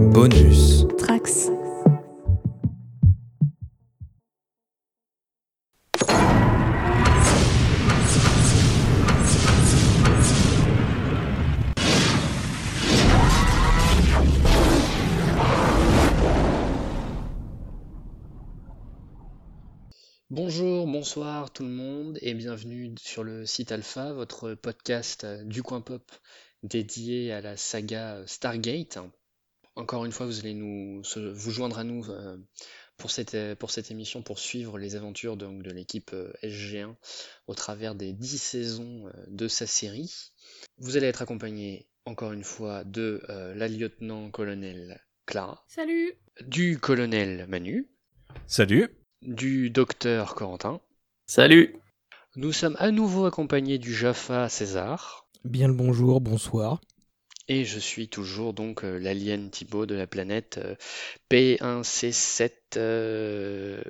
Bonus. Trax. Bonjour, bonsoir tout le monde et bienvenue sur le site Alpha, votre podcast euh, du coin pop dédié à la saga euh, Stargate. Encore une fois, vous allez nous se- vous joindre à nous euh, pour cette, euh, pour cette émission pour suivre les aventures donc, de l'équipe euh, SG1 au travers des 10 saisons euh, de sa série. Vous allez être accompagné encore une fois de euh, la lieutenant-colonel Clara, Salut du colonel Manu, Salut. du docteur Corentin. Salut Nous sommes à nouveau accompagnés du Jaffa César. Bien le bonjour, bonsoir. Et je suis toujours donc euh, l'alien Thibaut de la planète euh, P1C7 euh.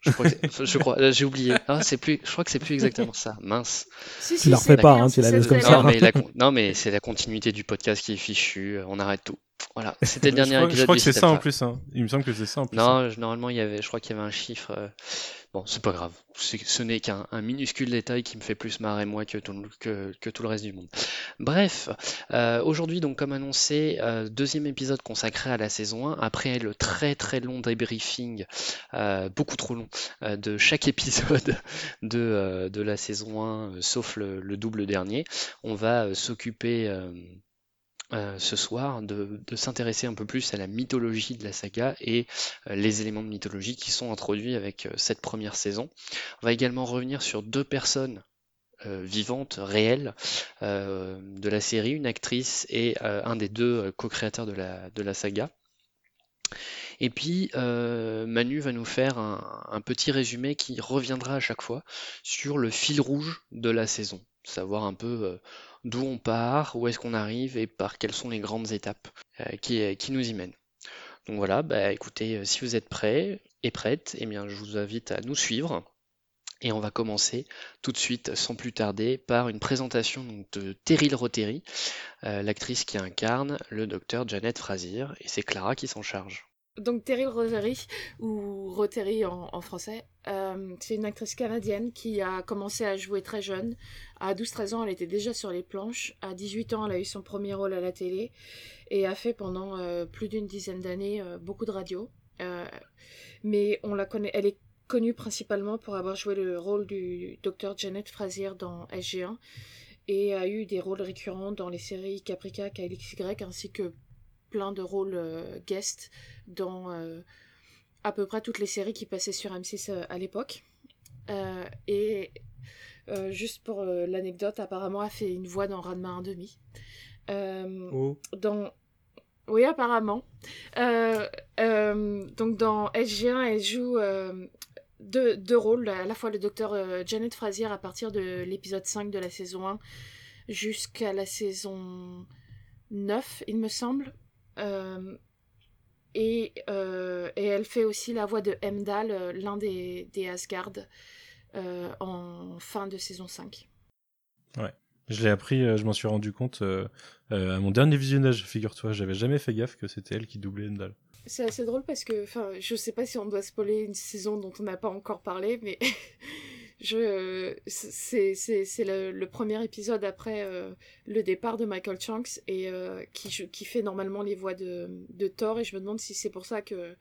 Je crois, je j'ai oublié. Ah, c'est plus, je crois que c'est plus exactement ça. Mince. Si, Tu la refais pas, hein, tu la laisses comme ça. Non, mais, la non, mais c'est la continuité du podcast qui est fichue. On arrête tout. Voilà. C'était le dernier je crois, épisode. je crois que c'est ça en plus. Hein. Il me semble que c'est ça en plus. hein. Non, je- normalement, il y avait, je crois qu'il y avait un chiffre. euh, Bon, c'est pas grave. Ce n'est qu'un un minuscule détail qui me fait plus marrer moi que tout, le- que, que tout le reste du monde. Bref, euh, aujourd'hui, donc, comme annoncé, euh, deuxième épisode consacré à la saison 1, après le très très long débriefing, euh, beaucoup trop long, euh, de chaque épisode de, euh, de la saison 1, euh, sauf le, le double dernier, on va euh, s'occuper. Euh, ce soir de, s'intéresser un peu plus à la mythologie de la saga et euh, les éléments de mythologie qui sont introduits avec euh, cette première saison. On va également revenir sur deux personnes vivantes, réelles, de la série, une actrice et un des deux co-créateurs de la, saga. Et puis Manu va nous faire un, petit résumé qui reviendra à chaque fois sur le fil rouge de la saison, savoir un peu d'où on part, où est-ce qu'on arrive et par quelles sont les grandes étapes euh, qui, qui nous y mènent. Donc voilà, bah écoutez, euh, si vous êtes prêts et prêtes, eh bien je vous invite à nous suivre. Et on va commencer tout de suite, sans plus tarder, par une présentation de Terryl Rotary, euh, l'actrice qui incarne le docteur Janet Frazier, et c'est Clara qui s'en charge. Donc Terry Rotary, ou Rotary en, français, euh, c'est une actrice canadienne qui a commencé à jouer très jeune. À 12-13 ans, elle était déjà sur les planches. À 18 ans, elle a eu son premier rôle à la télé et a fait pendant euh, plus d'une dizaine d'années euh, beaucoup de radio. Mais on la connaît, elle est connue principalement pour avoir joué le rôle du docteur Janet Frazier dans SG1 et a eu des rôles récurrents dans les séries Caprica, KLXY ainsi que plein de rôles euh, guest dans euh, à peu près toutes les séries qui passaient sur M6 euh, à l'époque. Et juste pour l'anecdote, apparemment, elle fait une voix dans Ranma 1,5. Euh, Oh. dans... Oui, apparemment. Euh, euh, donc dans SG1, elle joue euh, deux, deux rôles, à la fois le docteur Janet Frazier à partir de l'épisode 5 de la saison 1 jusqu'à la saison 9, il me semble. Euh, et, euh, et elle fait aussi la voix de Hemdall, euh, l'un des, des Asgard, euh, en fin de saison 5. Je l'ai appris, je m'en suis rendu compte euh, à mon dernier visionnage, figure-toi. J'avais jamais fait gaffe que c'était elle qui doublait Endal. C'est assez drôle parce que, enfin, je sais pas si on doit spoiler une saison dont on n'a pas encore parlé, mais je, c'est, c'est, c'est le, le premier épisode après euh, le départ de Michael Chunks et euh, qui, je- qui fait normalement les voix de, de Thor et je me demande si c'est pour ça que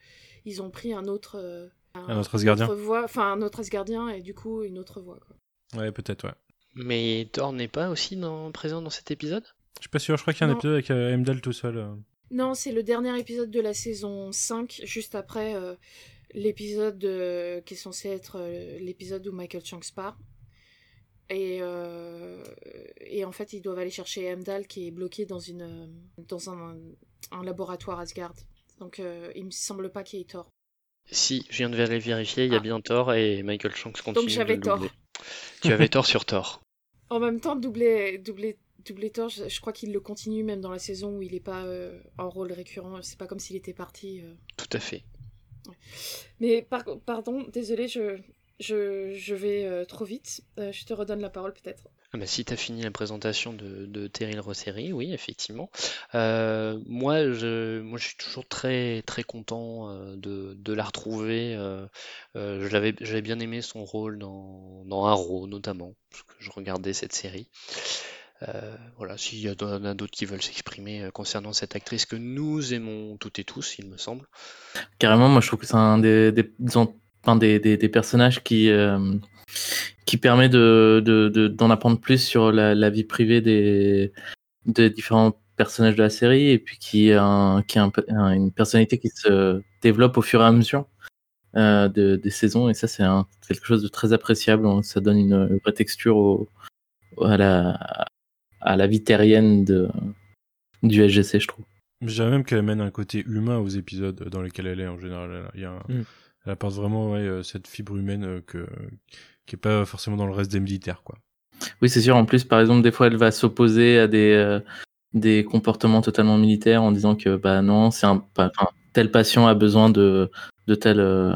ils ont pris un autre, euh, Un autre Asgardien voix, enfin un autre Asgardien et du coup une autre voix. Quoi. Ouais, peut-être, ouais. Mais Thor n'est pas aussi dans- présent dans cet épisode? Je suis pas sûr, je crois qu'il y a un Non. épisode avec euh, Heimdall tout seul. euh. Non, c'est le dernier épisode de la saison 5, juste après euh, l'épisode euh, qui est censé être euh, l'épisode où Michael Chunks part. Et, euh, et en fait, ils doivent aller chercher Heimdall qui est bloqué dans, une, dans un, un laboratoire Asgard. Donc euh, il me semble pas qu'il y ait tort. Si, je viens de les vérifier, il y a Ah. bien Thor et Michael Shanks continue Donc j'avais tort. Tu avais tort sur Thor. En même temps, doubler, doubler, doubler Thor, je, je crois qu'il le continue même dans la saison où il n'est pas euh, en rôle récurrent. C'est pas comme s'il était parti. euh. Tout à fait. Mais par- pardon, désolé, je, je, je vais euh, trop vite. Euh, je te redonne la parole peut-être. Ah bah, si tu as fini la présentation de, de Terry Rossery, oui, effectivement. Euh, moi, je, moi, je suis toujours très, très content de, de la retrouver. J'avais bien aimé son rôle dans, dans Arrow, notamment, parce que je regardais cette série. Euh, voilà, s'il y en a d'autres qui veulent s'exprimer euh, concernant cette actrice que nous aimons toutes et tous, il me semble. Carrément, moi je trouve que c'est un des, des, personnages qui, euh, qui permet de, de, de- d'en apprendre plus sur la, vie privée des, des différents personnages de la série et puis qui a, un, qui une personnalité qui se développe au fur et à mesure de, des saisons et ça c'est quelque chose de très appréciable. Ça donne une, une vraie texture au, à, la, à la vie terrienne de, du SGC, je trouve. Je dirais même qu'elle amène un côté humain aux épisodes dans lesquels elle est en général. Elle, il y a un- Mm. elle apporte vraiment ouais, euh, cette fibre humaine euh, que, qui est pas forcément dans le reste des militaires. Quoi. Oui, c'est sûr. En plus, par exemple, des fois, elle va s'opposer à des, euh, des comportements totalement militaires en disant que bah non, c'est un, enfin, tel patient a besoin de, de tel, euh,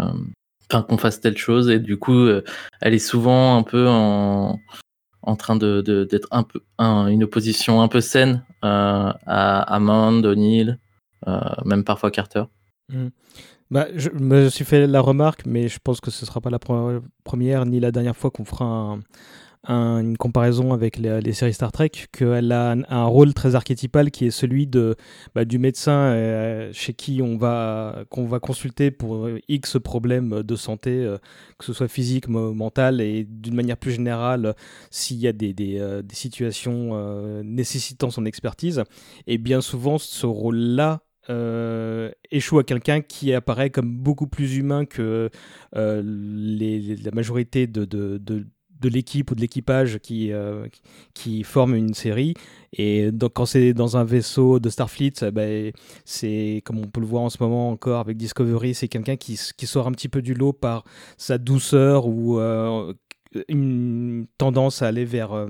qu'on fasse telle chose et du coup, euh, elle est souvent un peu en, en train de, de- d'être un peu un- une opposition un peu saine euh, à Hammond, O'Neill, euh, même parfois Carter. Bah, je me suis fait la remarque, mais je pense que ce sera pas la pre- première ni la dernière fois qu'on fera un- un- une comparaison avec les, séries Star Trek, qu'elle a un, rôle très archétypal qui est celui de, bah, du médecin euh, chez qui on va, qu'on va consulter pour euh, X problèmes de santé, euh, que ce soit physique, mental, et d'une manière plus générale, s'il y a des, des, situations nécessitant son expertise. Et bien souvent, ce rôle-là échoue à quelqu'un qui apparaît comme beaucoup plus humain que la majorité de, de l'équipe ou de l'équipage qui, euh, qui- forme une série. Et donc, quand c'est dans un vaisseau de Starfleet, ça, ben, c'est comme on peut le voir en ce moment encore avec Discovery, c'est quelqu'un qui, qui sort un petit peu du lot par sa douceur ou euh, une tendance à aller vers, euh,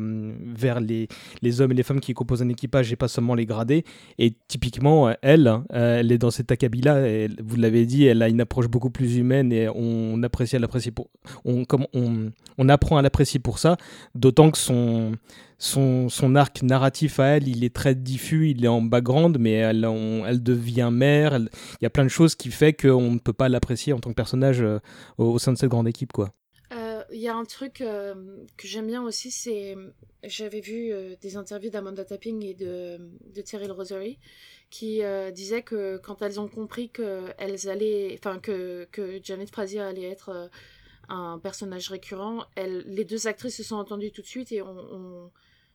vers les, les hommes et les femmes qui composent un équipage et pas seulement les gradés. Et typiquement, euh, elle, hein, euh, elle est dans cet acabit-là. Vous l'avez dit, elle a une approche beaucoup plus humaine et on apprécie l'apprécier pour. On, comme on, on apprend à l'apprécier pour ça. D'autant que son, son, son arc narratif à elle, il est très diffus, il est en background, mais elle, elle devient mère. elle- Il y a plein de choses qui fait qu'on ne peut pas l'apprécier en tant que personnage au, au sein de cette grande équipe, quoi. Il y a un truc euh, que j'aime bien aussi, c'est j'avais vu euh, des interviews d'Amanda Tapping et de, de Terry Rosary qui euh, disaient que quand elles ont compris que elles allaient, enfin que, que Janet Frazier allait être un personnage récurrent, elles, les deux actrices se sont entendues tout de suite et ont,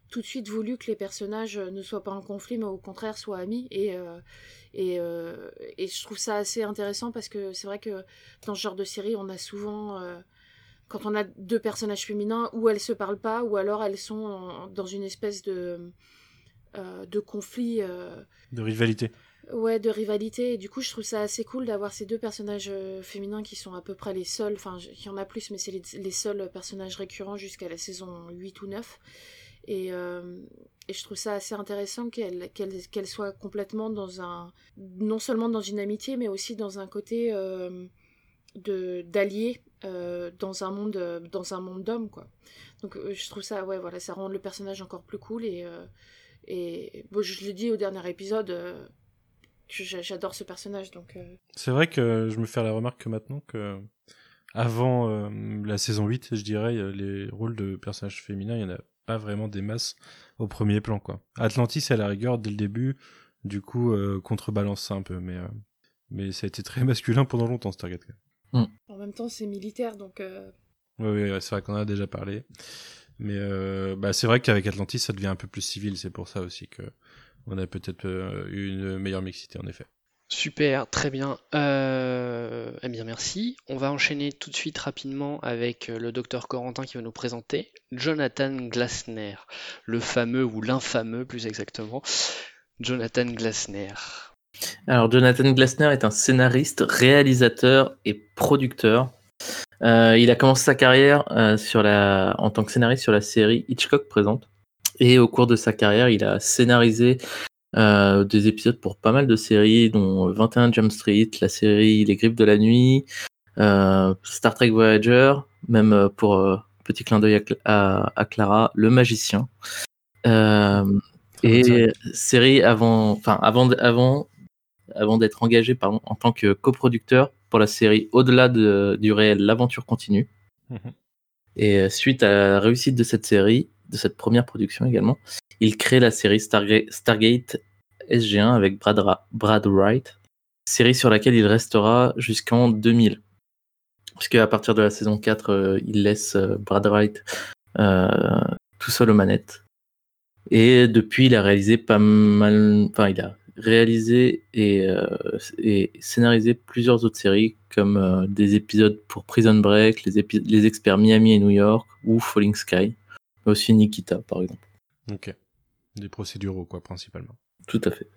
tout de suite voulu que les personnages ne soient pas en conflit, mais au contraire soient amis. Et, et, je trouve ça assez intéressant parce que c'est vrai que dans ce genre de série, on a souvent quand on a deux personnages féminins, ou elles se parlent pas, ou alors elles sont en- dans une espèce de, euh, de conflit, euh, De rivalité. ouais, de rivalité. Et du coup, je trouve ça assez cool d'avoir ces deux personnages euh, féminins qui sont à peu près les seuls, enfin, il y en a plus, mais c'est les, les seuls personnages récurrents jusqu'à la saison 8 ou 9. Et, euh, et je trouve ça assez intéressant qu'elle qu'elle qu'elle soit complètement dans un. non seulement dans une amitié, mais aussi dans un côté d'alliés euh, dans un monde euh, dans un monde d'hommes quoi donc euh, je trouve ça ouais voilà ça rend le personnage encore plus cool et et bon, je l'ai dit au dernier épisode j'adore ce personnage donc C'est vrai que je me fais la remarque que maintenant que avant la saison 8, je dirais, les rôles de personnages féminins, il y en a pas vraiment des masses au premier plan quoi. Atlantis à la rigueur dès le début, du coup contrebalance ça un peu mais mais ça a été très masculin pendant longtemps Stargate. Même. en même temps c'est militaire donc euh, ouais, ouais, c'est vrai qu'on en a déjà parlé. Mais euh, bah, c'est vrai qu'avec Atlantis, ça devient un peu plus civil. C'est pour ça aussi que on a peut-être eu une meilleure mixité, en effet. Super, très bien. Euh, eh bien, merci. On va enchaîner tout de suite rapidement avec le docteur Corentin qui va nous présenter Jonathan Glasner, le fameux ou l'infameux plus exactement, Jonathan Glasner. Alors, Jonathan Glasner est un scénariste, réalisateur et producteur. Euh, il a commencé sa carrière euh, sur la, en tant que scénariste sur la série Hitchcock présente. Et au cours de sa carrière, il a scénarisé euh, des épisodes pour pas mal de séries, dont 21 Jump Street, la série Les Griffes de la Nuit, Star Trek Voyager, même pour petit clin d'œil à, Clara, le magicien. et série avant, enfin avant, avant, avant d'être engagé en tant que coproducteur pour la série Au-delà du réel, l'aventure continue. Mhm. Et suite à la réussite de cette série, de cette première production également, il crée la série Stargate, SG1 avec Brad, Brad Wright, série sur laquelle il restera jusqu'en 2000. Puisque à partir de la saison 4, euh, il laisse euh, Brad Wright euh, tout seul aux manettes. Et depuis, il a réalisé pas mal. Enfin, il a réalisé et, et scénarisé plusieurs autres séries, comme des épisodes pour Prison Break, les, les experts Miami et New York, ou Falling Sky. Mais aussi Nikita, par exemple. Ok. Des procéduraux, quoi, principalement. Tout à fait.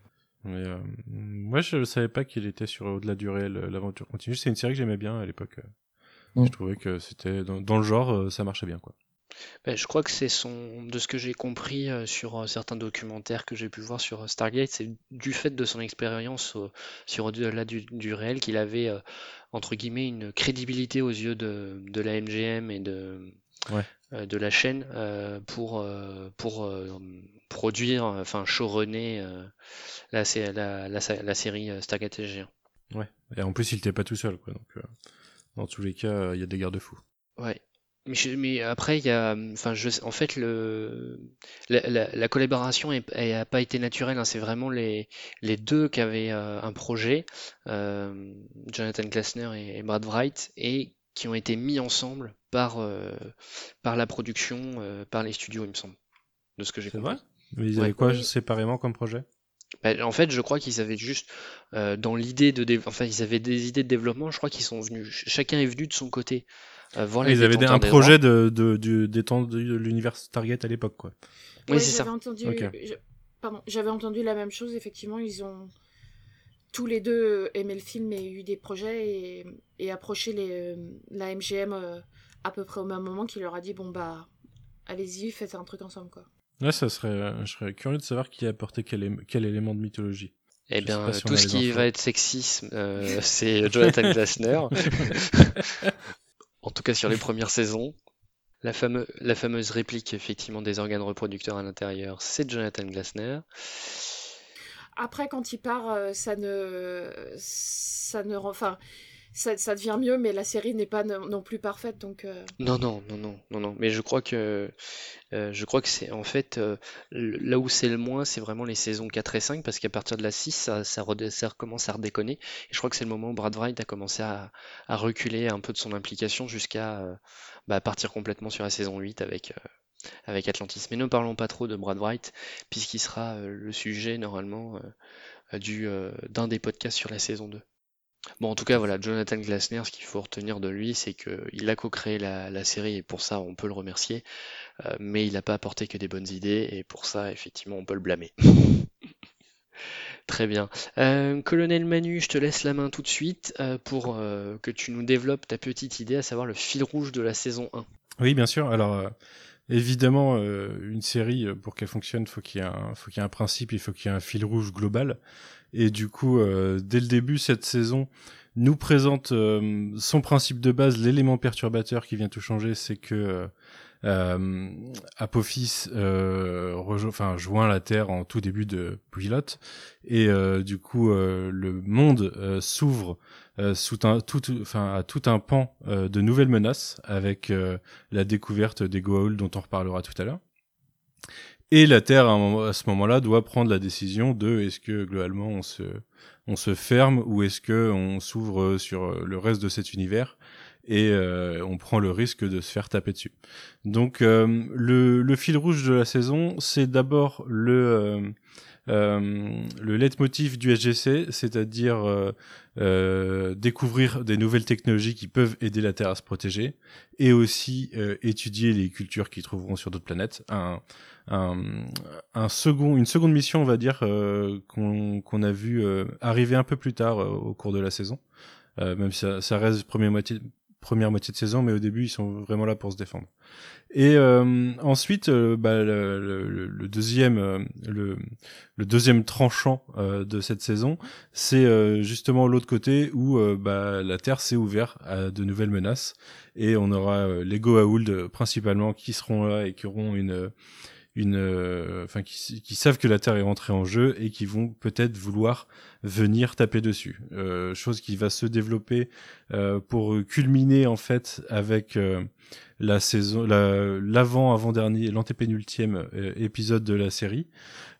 Mais, euh, moi, je ne savais pas qu'il était sur Au-delà du réel, euh, l'aventure continue. C'est une série que j'aimais bien à l'époque. Mm. Je trouvais que c'était dans, le genre, euh, ça marchait bien, quoi. Ben, je crois que c'est son, de ce que j'ai compris sur certains documentaires que j'ai pu voir sur Stargate, c'est du fait de son expérience sur au-delà du, du, réel qu'il avait entre guillemets une crédibilité aux yeux de, de la MGM et de, ouais. de la chaîne pour, pour produire, enfin showrunner la, la, la, série euh, Stargate SG1. Ouais, et en plus il n'était pas tout seul, quoi. Donc, euh, dans tous les cas, il y a des garde-fous. Ouais. Mais, mais, après, il y a, enfin, je, en fait, le, la, collaboration n'a pas été naturelle. Hein. c'est vraiment les, les deux qui avaient euh, un projet, Jonathan Klassner et, Brad Wright, et qui ont été mis ensemble par, par la production, par les studios, il me semble, de ce que j'ai compris. Vrai? Mais ils avaient quoi séparément comme projet? Bah, en fait, je crois qu'ils avaient juste euh, dans l'idée de, enfin, ils avaient des idées de développement. Je crois qu'ils sont venus, chacun est venu de son côté euh, les. Ils avaient un projet de, de, de, de l'univers Target à l'époque, quoi. Oui, c'est ça. Entendu, Pardon, j'avais entendu la même chose. Effectivement, ils ont tous les deux aimé le film et eu des projets et, et approché les, euh, la MGM à peu près au même moment, qui leur a dit bon bah allez-y, faites un truc ensemble, quoi. Ouais, ça serait, euh, je serais curieux de savoir qui a apporté quel, quel élément de mythologie. Eh bien, tout ce qui va être sexisme, euh, c'est Jonathan Glassner. en tout cas, sur les premières saisons. La, fameuse réplique, effectivement, des organes reproducteurs à l'intérieur, c'est Jonathan Glassner. Après, quand il part, euh, ça ne. Ça ne. Enfin ça, devient mieux, mais la série n'est pas non, plus parfaite, donc. Euh. Non, non, non, non, non, non. Mais je crois que euh, je crois que c'est en fait euh, là où c'est le moins, c'est vraiment les saisons 4 et 5, parce qu'à partir de la 6, ça, ça, recommence à redéconner. Et je crois que c'est le moment où Brad Wright a commencé à, reculer un peu de son implication jusqu'à bah, partir complètement sur la saison 8 avec avec Atlantis. Mais ne parlons pas trop de Brad Wright, puisqu'il sera le sujet normalement du d'un des podcasts sur la saison 2. Bon, en tout cas, voilà, Jonathan Glassner, ce qu'il faut retenir de lui, c'est qu'il a co-créé la, série et pour ça, on peut le remercier. Euh, mais il n'a pas apporté que des bonnes idées et pour ça, effectivement, on peut le blâmer. Très bien. Euh, Colonel Manu, je te laisse la main tout de suite euh, pour que tu nous développes ta petite idée, à savoir le fil rouge de la saison 1. Oui, bien sûr. Alors, évidemment, une série, pour qu'elle fonctionne, faut qu'il y ait faut qu'il y ait un principe, il faut qu'il y ait un fil rouge global. Et du coup, euh, dès le début, cette saison nous présente euh, son principe de base, l'élément perturbateur qui vient tout changer, c'est que euh, Apophis enfin, joint la Terre en tout début de pilote, et du coup, le monde s'ouvre sous un, tout, enfin, à tout un pan de nouvelles menaces, avec la découverte des Goa'uld dont on reparlera tout à l'heure. Et la Terre, à, ce moment-là, doit prendre la décision de est-ce que globalement on se, on se ferme ou est-ce que on s'ouvre sur le reste de cet univers et euh, on prend le risque de se faire taper dessus. Donc euh, le, le, fil rouge de la saison, c'est d'abord le euh, euh le leitmotiv du SGC, c'est-à-dire euh, découvrir des nouvelles technologies qui peuvent aider la Terre à se protéger, et aussi étudier les cultures qu'ils trouveront sur d'autres planètes. Un, un, second, une seconde mission, on va dire, euh, qu'on a vu euh, arriver un peu plus tard euh, au cours de la saison. même si ça, reste première moitié, première moitié de saison, mais au début, ils sont vraiment là pour se défendre. Et euh, ensuite, euh, bah, le, le, deuxième, euh, le, le, deuxième tranchant de cette saison, c'est justement l'autre côté où bah, la Terre s'est ouverte à de nouvelles menaces et on aura les Goa'uld principalement qui seront là et qui auront une une, enfin qui, qui, savent que la Terre est rentrée en jeu et qui vont peut-être vouloir venir taper dessus. Euh, chose qui va se développer euh, pour culminer en fait avec euh, la saison, l'avant avant dernier, l'antépénultième euh, épisode de la série,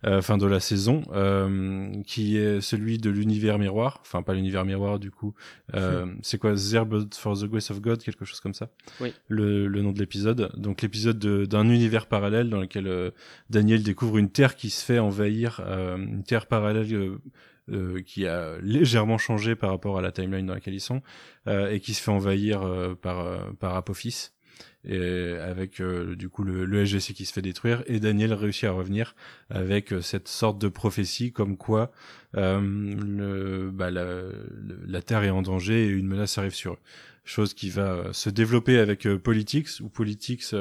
euh, enfin de la saison, euh, qui est celui de l'univers miroir, enfin pas l'univers miroir du coup, c'est quoi? Zerbud for the Grace of God, quelque chose comme ça. Oui. Le, le nom de l'épisode. Donc l'épisode d'un univers parallèle dans lequel Daniel découvre une terre qui se fait envahir, une terre parallèle euh, qui a légèrement changé par rapport à la timeline dans laquelle ils sont euh, et qui se fait envahir euh, par par Apophis et avec du coup le, le, SGC qui se fait détruire et Daniel réussit à revenir avec cette sorte de prophétie comme quoi le, bah, la, la, Terre est en danger et une menace arrive sur eux. Chose qui va se développer avec Politics ou Politics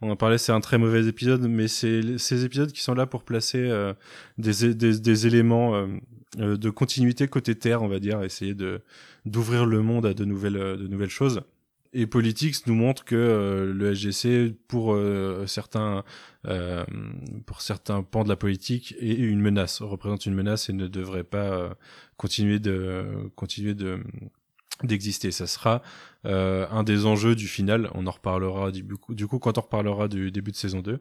on en parlait c'est un très mauvais épisode mais c'est ces épisodes qui sont là pour placer des, des, des, éléments euh, de continuité côté terre, on va dire, essayer de d'ouvrir le monde à de nouvelles euh, de nouvelles choses. Et Politics nous montre que euh, le SGC, pour certains pour certains pans de la politique, est une menace, représente une menace et ne devrait pas continuer de continuer de d'exister. Ça sera un des enjeux du final. On en reparlera du, du coup quand on reparlera du début de saison 2.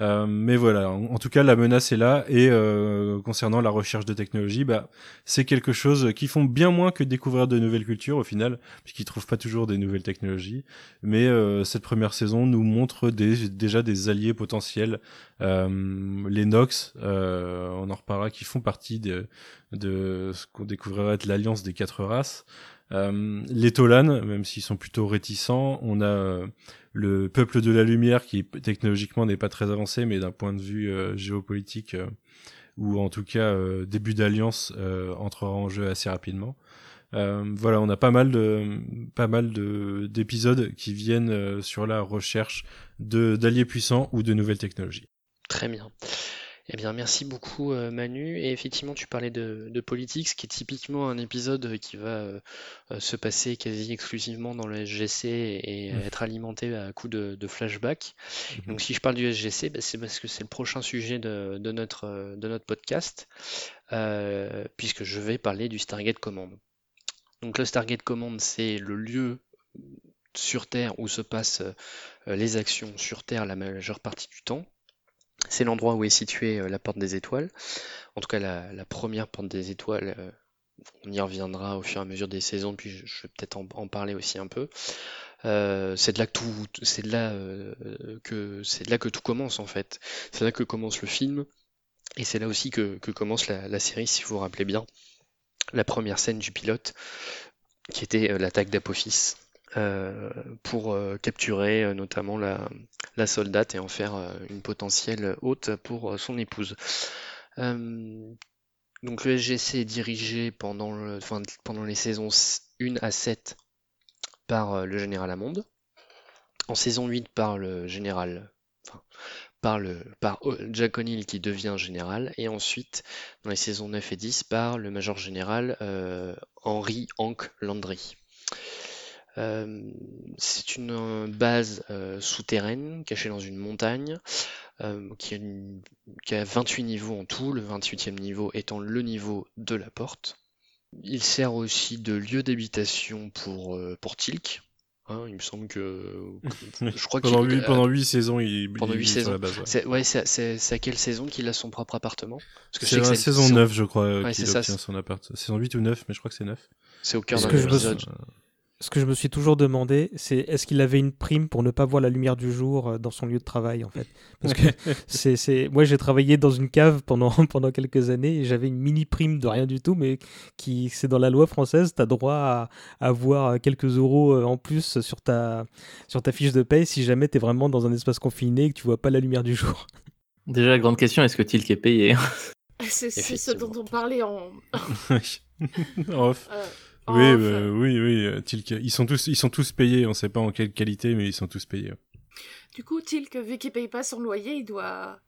Euh, mais voilà, en, tout cas, la menace est là. Et euh, concernant la recherche de technologie, bah, c'est quelque chose qui font bien moins que découvrir de nouvelles cultures au final, puisqu'ils trouvent pas toujours des nouvelles technologies. Mais euh, cette première saison nous montre des, déjà des alliés potentiels. les Nox, on en reparlera, qui font partie de, de ce qu'on découvrira être l'alliance des quatre races. Les Tolan, même s'ils sont plutôt réticents, on a le peuple de la lumière qui technologiquement n'est pas très avancé, mais d'un point de vue euh, géopolitique euh, ou en tout cas euh, début d'alliance entrera en jeu assez rapidement. voilà, on a pas mal de pas mal de d'épisodes qui viennent sur la recherche de d'alliés puissants ou de nouvelles technologies. Très bien. Eh bien, merci beaucoup euh, Manu. Et effectivement, tu parlais de, de politique, qui est typiquement un épisode qui va euh, euh, se passer quasi exclusivement dans le SGC et mmh. être alimenté à coup de, de flashback. Mmh. Donc, si je parle du SGC, bah, c'est parce que c'est le prochain sujet de, de, notre, de notre podcast, puisque je vais parler du Stargate Command. Donc, le Stargate Command, c'est le lieu sur Terre où se passent les actions sur Terre la majeure partie du temps. C'est l'endroit où est située euh, la porte des étoiles. En tout cas, la, première porte des étoiles, euh, on y reviendra au fur et à mesure des saisons, puis je, vais peut-être en, parler aussi un peu. Euh, c'est de là que tout, c'est de là que c'est de là que tout commence en fait. C'est là que commence le film, et c'est là aussi que, commence la, série, si vous vous rappelez bien. La première scène du pilote, qui était l'attaque d'Apophis. Euh, pour euh, capturer euh, notamment la, la, soldate et en faire une potentielle hôte pour son épouse. donc le SGC est dirigé pendant, le, enfin, pendant les saisons 1 à 7 par le général Hammond, en saison 8 par le général, enfin, par, le, par Jack O'Neill qui devient général, et ensuite dans les saisons 9 et 10 par le major général Henry Hank Landry. Euh, c'est une euh, base euh, souterraine cachée dans une montagne qui, a 28 niveaux en tout, le 28e niveau étant le niveau de la porte. Il sert aussi de lieu d'habitation pour, pour Tilk, hein, il me semble que. je crois pendant, 8, pendant 8 saisons, il, pendant 8 saisons. la base. Ouais. C'est, à quelle saison qu'il a son propre appartement? C'est la saison 9, je crois, qu'il obtient son appart. Saison 8 ou 9, mais je crois que c'est 9. C'est au cœur d'un épisode ce que je me suis toujours demandé, c'est est-ce qu'il avait une prime pour ne pas voir la lumière du jour euh, dans son lieu de travail, en fait? Parce que c'est, c'est... moi, j'ai travaillé dans une cave pendant, pendant quelques années et j'avais une mini prime de rien du tout, mais qui, c'est dans la loi française, tu as droit à, avoir quelques euros euh, en plus sur ta, sur ta fiche de paye si jamais tu es vraiment dans un espace confiné et que tu vois pas la lumière du jour. Déjà, la grande question, est-ce que Tilk est payé? C'est, ce dont on parlait en. off. Euh, Oui, Oh, bah, enfin, oui, oui. euh, Tilk. Ils sont tous, ils sont tous payés. On sait pas en quelle qualité, mais ils sont tous payés. Du coup, Tilk, vu qu'il paye pas son loyer, il doit,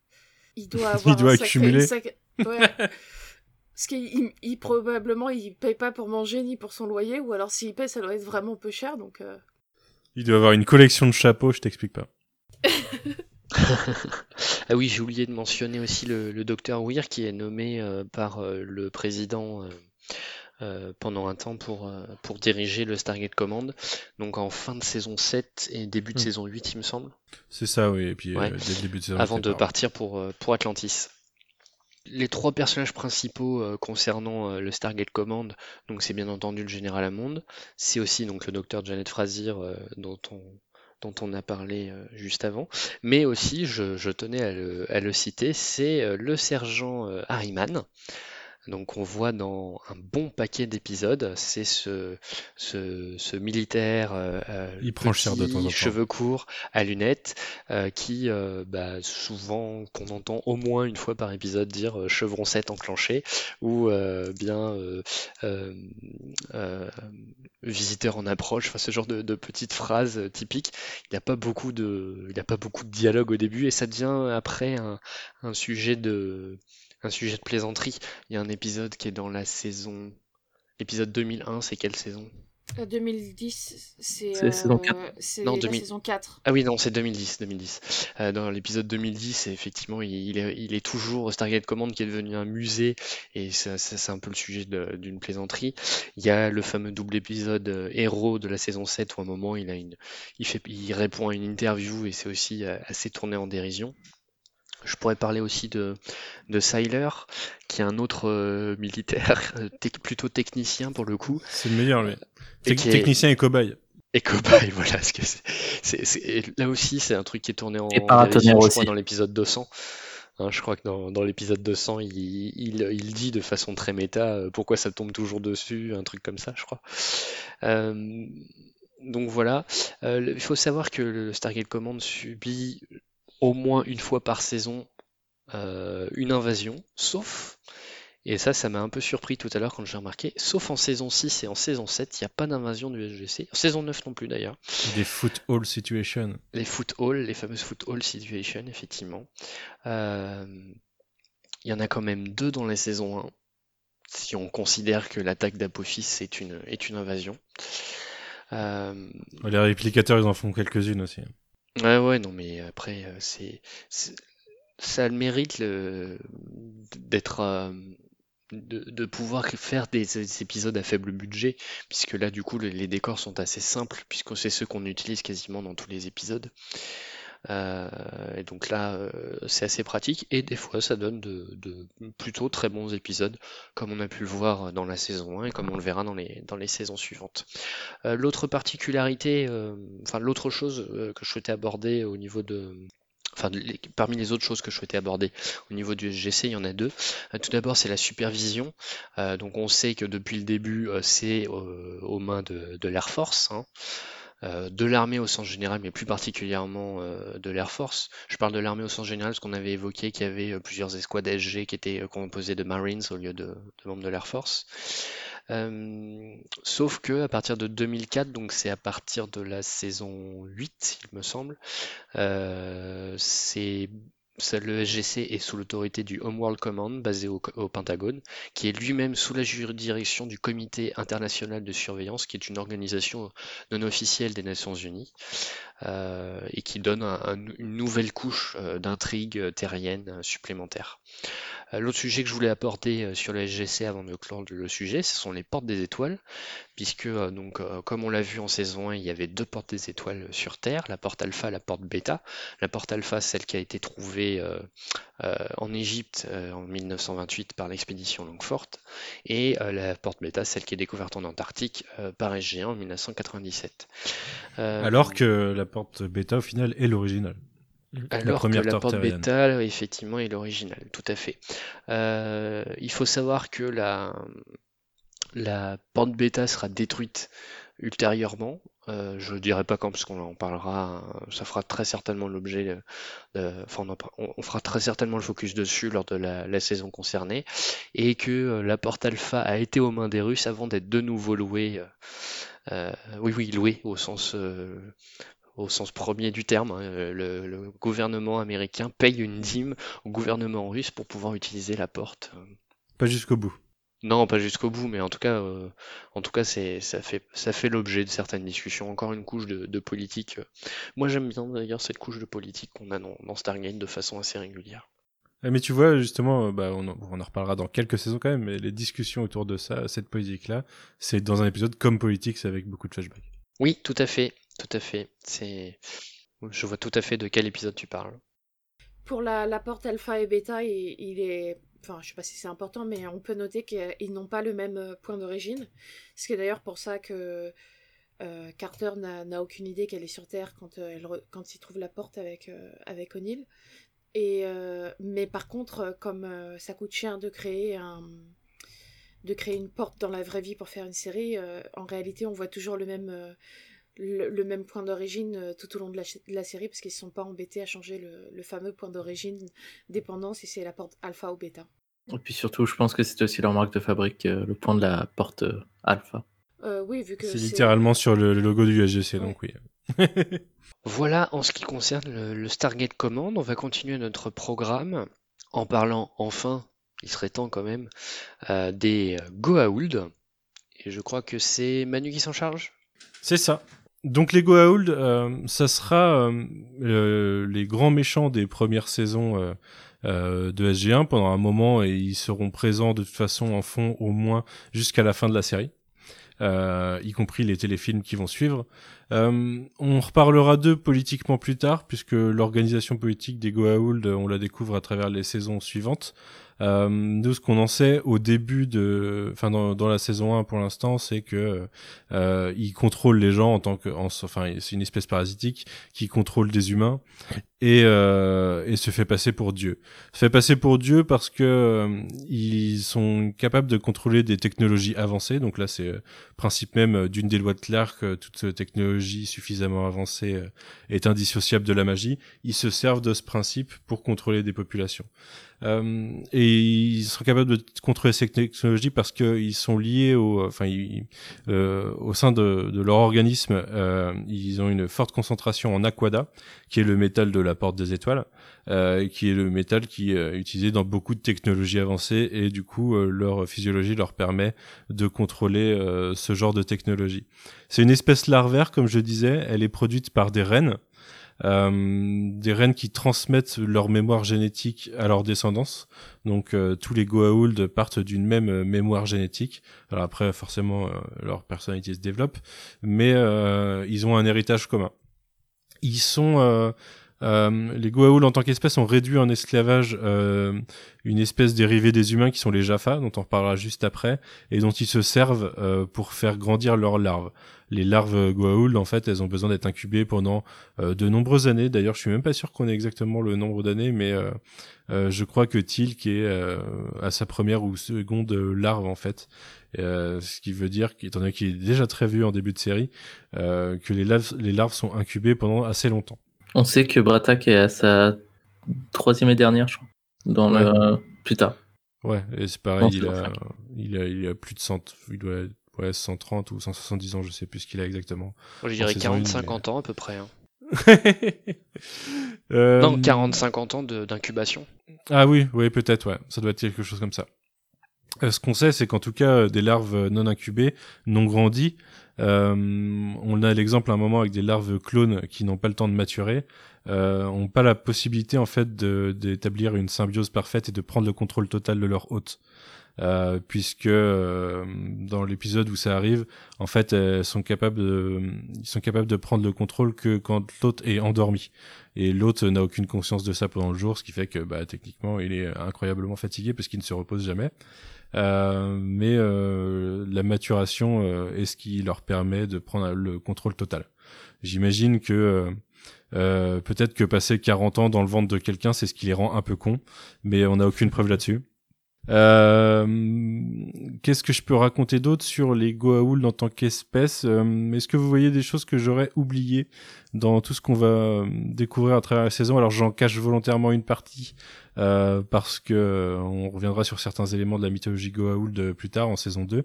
il doit avoir doit un accumuler. une sacrée- Ouais. Parce qu'il il- il- probablement il paye pas pour manger ni pour son loyer, ou alors s'il paye, ça doit être vraiment peu cher. Donc euh, Il doit avoir une collection de chapeaux. Je t'explique pas. Ah oui, j'ai oublié de mentionner aussi le, le docteur Weir qui est nommé euh, par euh, le président euh, pendant un temps pour, euh, pour diriger le Stargate Command. Donc en fin de saison 7 et début de Hmm. saison 8, il me semble, C'est ça, oui. Et puis euh, Ouais. dès le début de saison. avant de pas- partir pour, pour Atlantis. Les trois personnages principaux euh, concernant euh, le Stargate Command, donc c'est bien entendu le général Hammond, c'est aussi donc le docteur Janet Frazier euh, dont on dont on a parlé juste avant, mais aussi, je, je tenais à le, à le citer, c'est le sergent Harriman, donc on voit dans un bon paquet d'épisodes, c'est ce, ce, ce militaire euh, euh, Il prend cher de temps cheveux courts, à lunettes, euh, qui euh, bah, souvent qu'on entend au moins une fois par épisode dire euh, chevron 7 enclenché ou euh, bien euh, euh, euh, visiteur en approche, enfin ce genre de, de petites phrases typiques. Il n'y a pas beaucoup de, il n'y a pas beaucoup de dialogue au début et ça devient après un, un sujet de un sujet de plaisanterie. Il y a un épisode qui est dans la saison. L'épisode 2001, c'est quelle saison? Euh, 2010, c'est C'est saison quatre. euh, c'est Non, la 2000. saison 4. Ah oui, non, c'est 2010. 2010. Euh, dans l'épisode 2010, effectivement, il, il est, il est toujours Stargate Command qui est devenu un musée, et ça, ça, c'est un peu le sujet d'une plaisanterie. Il y a le fameux double épisode euh, héros de la saison 7 où à un moment il, a une, il, fait, il répond à une interview et c'est aussi euh, assez tourné en dérision. Je pourrais parler aussi de, de Syler, qui est un autre euh, militaire, euh, plutôt technicien pour le coup, C'est le meilleur, lui. Et Tec- qui est- Technicien et cobaye. et cobaye, voilà. Parce que c'est, c'est- c'est- et là aussi, c'est un truc qui est tourné en Et paratonnerre dérision, je aussi. crois, dans l'épisode 200. Hein, je crois que dans, dans l'épisode 200, il, il, il dit de façon très méta euh, pourquoi ça tombe toujours dessus, un truc comme ça, je crois. Euh, donc voilà. Euh, il faut savoir que le Stargate Command subit au moins une fois par saison euh, une invasion, sauf, et ça, ça m'a un peu surpris tout à l'heure quand j'ai remarqué, sauf en saison 6 et en saison 7, il n'y a pas d'invasion du SGC. En saison 9 non plus d'ailleurs. Des foot hall situation. Les foot hall, les fameuses foot hall situations, effectivement. Euh, Il y en a quand même deux dans les saisons 1, si on considère que l'attaque d'Apophis est une, est une invasion. Euh, Les réplicateurs, ils en font quelques-unes aussi. Ouais, ouais, non, mais après, euh, c'est, ça a le mérite d'être, euh, de, pouvoir faire des, des épisodes à faible budget, puisque là, du coup, le- les décors sont assez simples, puisque c'est ceux qu'on utilise quasiment dans tous les épisodes. Euh, et donc là, euh, c'est assez pratique, et des fois, ça donne de, plutôt très bons épisodes, comme on a pu le voir dans la saison 1 et comme on le verra dans les, dans les saisons suivantes. Euh, l'autre particularité, enfin l'autre chose que je souhaitais aborder au niveau de, enfin parmi les autres choses que je souhaitais aborder au niveau du SGC, il y en a deux. Tout d'abord, c'est la supervision. Donc on sait que depuis le début, c'est aux mains de, de l'Air Force. hein. Euh, de l'armée au sens général, mais plus particulièrement euh, de l'Air Force. Je parle de l'armée au sens général parce qu'on avait évoqué qu'il y avait euh, plusieurs escouades SG qui étaient composées de Marines au lieu de, de membres de l'Air Force. Euh, sauf que à partir de 2004, donc c'est à partir de la saison 8, il me semble, euh, c'est le SGC est sous l'autorité du Homeworld Command basé au, Pentagone, qui est lui-même sous la juridiction du Comité international de surveillance, qui est une organisation non officielle des Nations Unies, euh, et qui donne un- un- une nouvelle couche euh, d'intrigue euh, terrienne supplémentaire. Euh, L'autre sujet que je voulais apporter euh, sur le SGC avant de clore le sujet, ce sont les portes des étoiles, puisque euh, donc comme on l'a vu en saison 1, il y avait deux portes des étoiles sur Terre, la porte alpha, la porte bêta. La porte alpha, celle qui a été trouvée en Égypte en 1928 par l'expédition Longfort, et la porte bêta, celle qui est découverte en Antarctique par SG1 en 1997. Euh, Alors que la porte bêta, au final, est l'original. Alors première que la porte bêta, effectivement, est l'original, tout à fait. Euh, il faut savoir que la, la porte bêta sera détruite ultérieurement. Euh, je dirais pas quand, parce qu'on en parlera, ça fera très certainement l'objet, enfin on, fera très certainement le focus dessus lors de la, saison concernée, et que la porte alpha a été aux mains des Russes avant d'être de nouveau loué, oui oui loué au sens au sens premier du terme. Hein, le, gouvernement américain paye une dîme au gouvernement russe pour pouvoir utiliser la porte. Pas jusqu'au bout. Non, pas jusqu'au bout, mais en tout cas, euh, en tout cas, c'est ça fait ça fait l'objet de certaines discussions. Encore une couche de, politique. Moi, j'aime bien d'ailleurs cette couche de politique qu'on a dans, dans, Stargate de façon assez régulière. Eh, mais tu vois, justement, euh, bah, on, en, reparlera dans quelques saisons quand même, mais les discussions autour de ça, cette politique-là, c'est dans un épisode comme Politics avec beaucoup de flashbacks. Oui, tout à fait, tout à fait. C'est, je vois tout à fait de quel épisode tu parles. Pour la, porte alpha et bêta, il est enfin je sais pas si c'est important, mais on peut noter qu'ils n'ont pas le même euh, point d'origine. Ce qui est d'ailleurs pour ça que euh, Carter n'a aucune idée qu'elle est sur Terre quand, euh, elle quand il trouve la porte avec, avec O'Neill. Et, mais par contre, comme ça coûte cher de créer un de créer une porte dans la vraie vie pour faire une série, en réalité on voit toujours le même le, même point d'origine tout au long de la, série parce qu'ils ne sont pas embêtés à changer le, fameux point d'origine dépendant si c'est la porte alpha ou bêta. Et puis surtout, je pense que c'est aussi leur marque de fabrique, euh, le point de la porte euh, alpha. Euh, oui, vu que c'est littéralement sur le, logo du USGC, donc oui. voilà en ce qui concerne le, Stargate Command. On va continuer notre programme en parlant enfin, il serait temps quand même, des Goa'uld. Et je crois que c'est Manu qui s'en charge? C'est ça. Donc les Goa'uld, euh, ça sera euh, les grands méchants des premières saisons euh, euh de SG1 pendant un moment et ils seront présents de toute façon en fond au moins jusqu'à la fin de la série. Euh, y compris les téléfilms qui vont suivre. On reparlera d'eux politiquement plus tard, puisque l'organisation politique des Goa'uld, on la découvre à travers les saisons suivantes. Euh, nous, ce qu'on en sait au début de, enfin dans, dans la saison 1 pour l'instant, c'est que euh, il contrôle les gens en tant que, enfin, c'est une espèce parasitique qui contrôle des humains et, euh, et se fait passer pour Dieu. Se fait passer pour Dieu parce que euh, ils sont capables de contrôler des technologies avancées. Donc là, c'est euh, principe même d'une des lois de Clark. toute technologie suffisamment avancée est indissociable de la magie. Ils se servent de ce principe pour contrôler des populations. Euh, et ils sont capables de contrôler ces technologies parce qu'ils sont liés au, enfin, euh, au sein de, de, leur organisme, euh, ils ont une forte concentration en aquada, qui est le métal de la porte des étoiles, euh, qui est le métal qui est utilisé dans beaucoup de technologies avancées et du coup leur physiologie leur permet de contrôler ce genre de technologie. C'est une espèce larvaire, comme je disais, elle est produite par des rennes. Euh, des rennes qui transmettent leur mémoire génétique à leur descendance. Donc euh, tous les Goa'uld partent d'une même euh, mémoire génétique. Alors après, forcément, leur personnalité se développe, mais ils ont un héritage commun. Ils sont les Goa'uld en tant qu'espèce ont réduit en esclavage une espèce dérivée des humains qui sont les Jaffa, dont on reparlera juste après, et dont ils se servent pour faire grandir leurs larves les larves Goa'uld, en fait, elles ont besoin d'être incubées pendant euh, de nombreuses années. D'ailleurs, je suis même pas sûr qu'on ait exactement le nombre d'années, mais euh, euh, je crois que qui est à sa première ou seconde larve, en fait. ce qui veut dire, étant donné qu'il est déjà très vieux en début de série, que les larves, les larves sont incubées pendant assez longtemps. On sait que Bratak est à sa troisième et dernière, je crois, dans le plus tard. Ouais, et c'est pareil, il, a, il, a, il a plus de 100, il doit ouais, 130 ou 170 ans, je sais plus ce qu'il a exactement. je dirais 40-50 ans à peu près. Hein. euh... Non, 40-50 ans d'incubation. Ah oui, oui, peut-être, ouais. Ça doit être quelque chose comme ça. Euh, ce qu'on sait, c'est qu'en tout cas, euh, des larves non incubées, non grandies, euh, on a l'exemple à un moment avec des larves clones qui n'ont pas le temps de maturer, euh, ont pas la possibilité en fait d'établir une symbiose parfaite et de prendre le contrôle total de leur hôte. Euh, puisque euh, dans l'épisode où ça arrive, en fait, elles sont capables de, ils sont capables de prendre le contrôle que quand l'autre est endormi. Et l'autre n'a aucune conscience de ça pendant le jour, ce qui fait que, bah, techniquement, il est incroyablement fatigué parce qu'il ne se repose jamais. Euh, mais euh, la maturation euh, est ce qui leur permet de prendre le contrôle total. J'imagine que peut-être que passer 40 ans dans le ventre de quelqu'un, c'est ce qui les rend un peu cons, mais on n'a aucune preuve là-dessus. Euh, qu'est-ce que je peux raconter d'autre sur les Goa'uld en tant qu'espèce? Est-ce que vous voyez des choses que j'aurais oubliées dans tout ce qu'on va découvrir à travers la saison? Alors j'en cache volontairement une partie parce que on reviendra sur certains éléments de la mythologie Goa'uld plus tard en saison 2.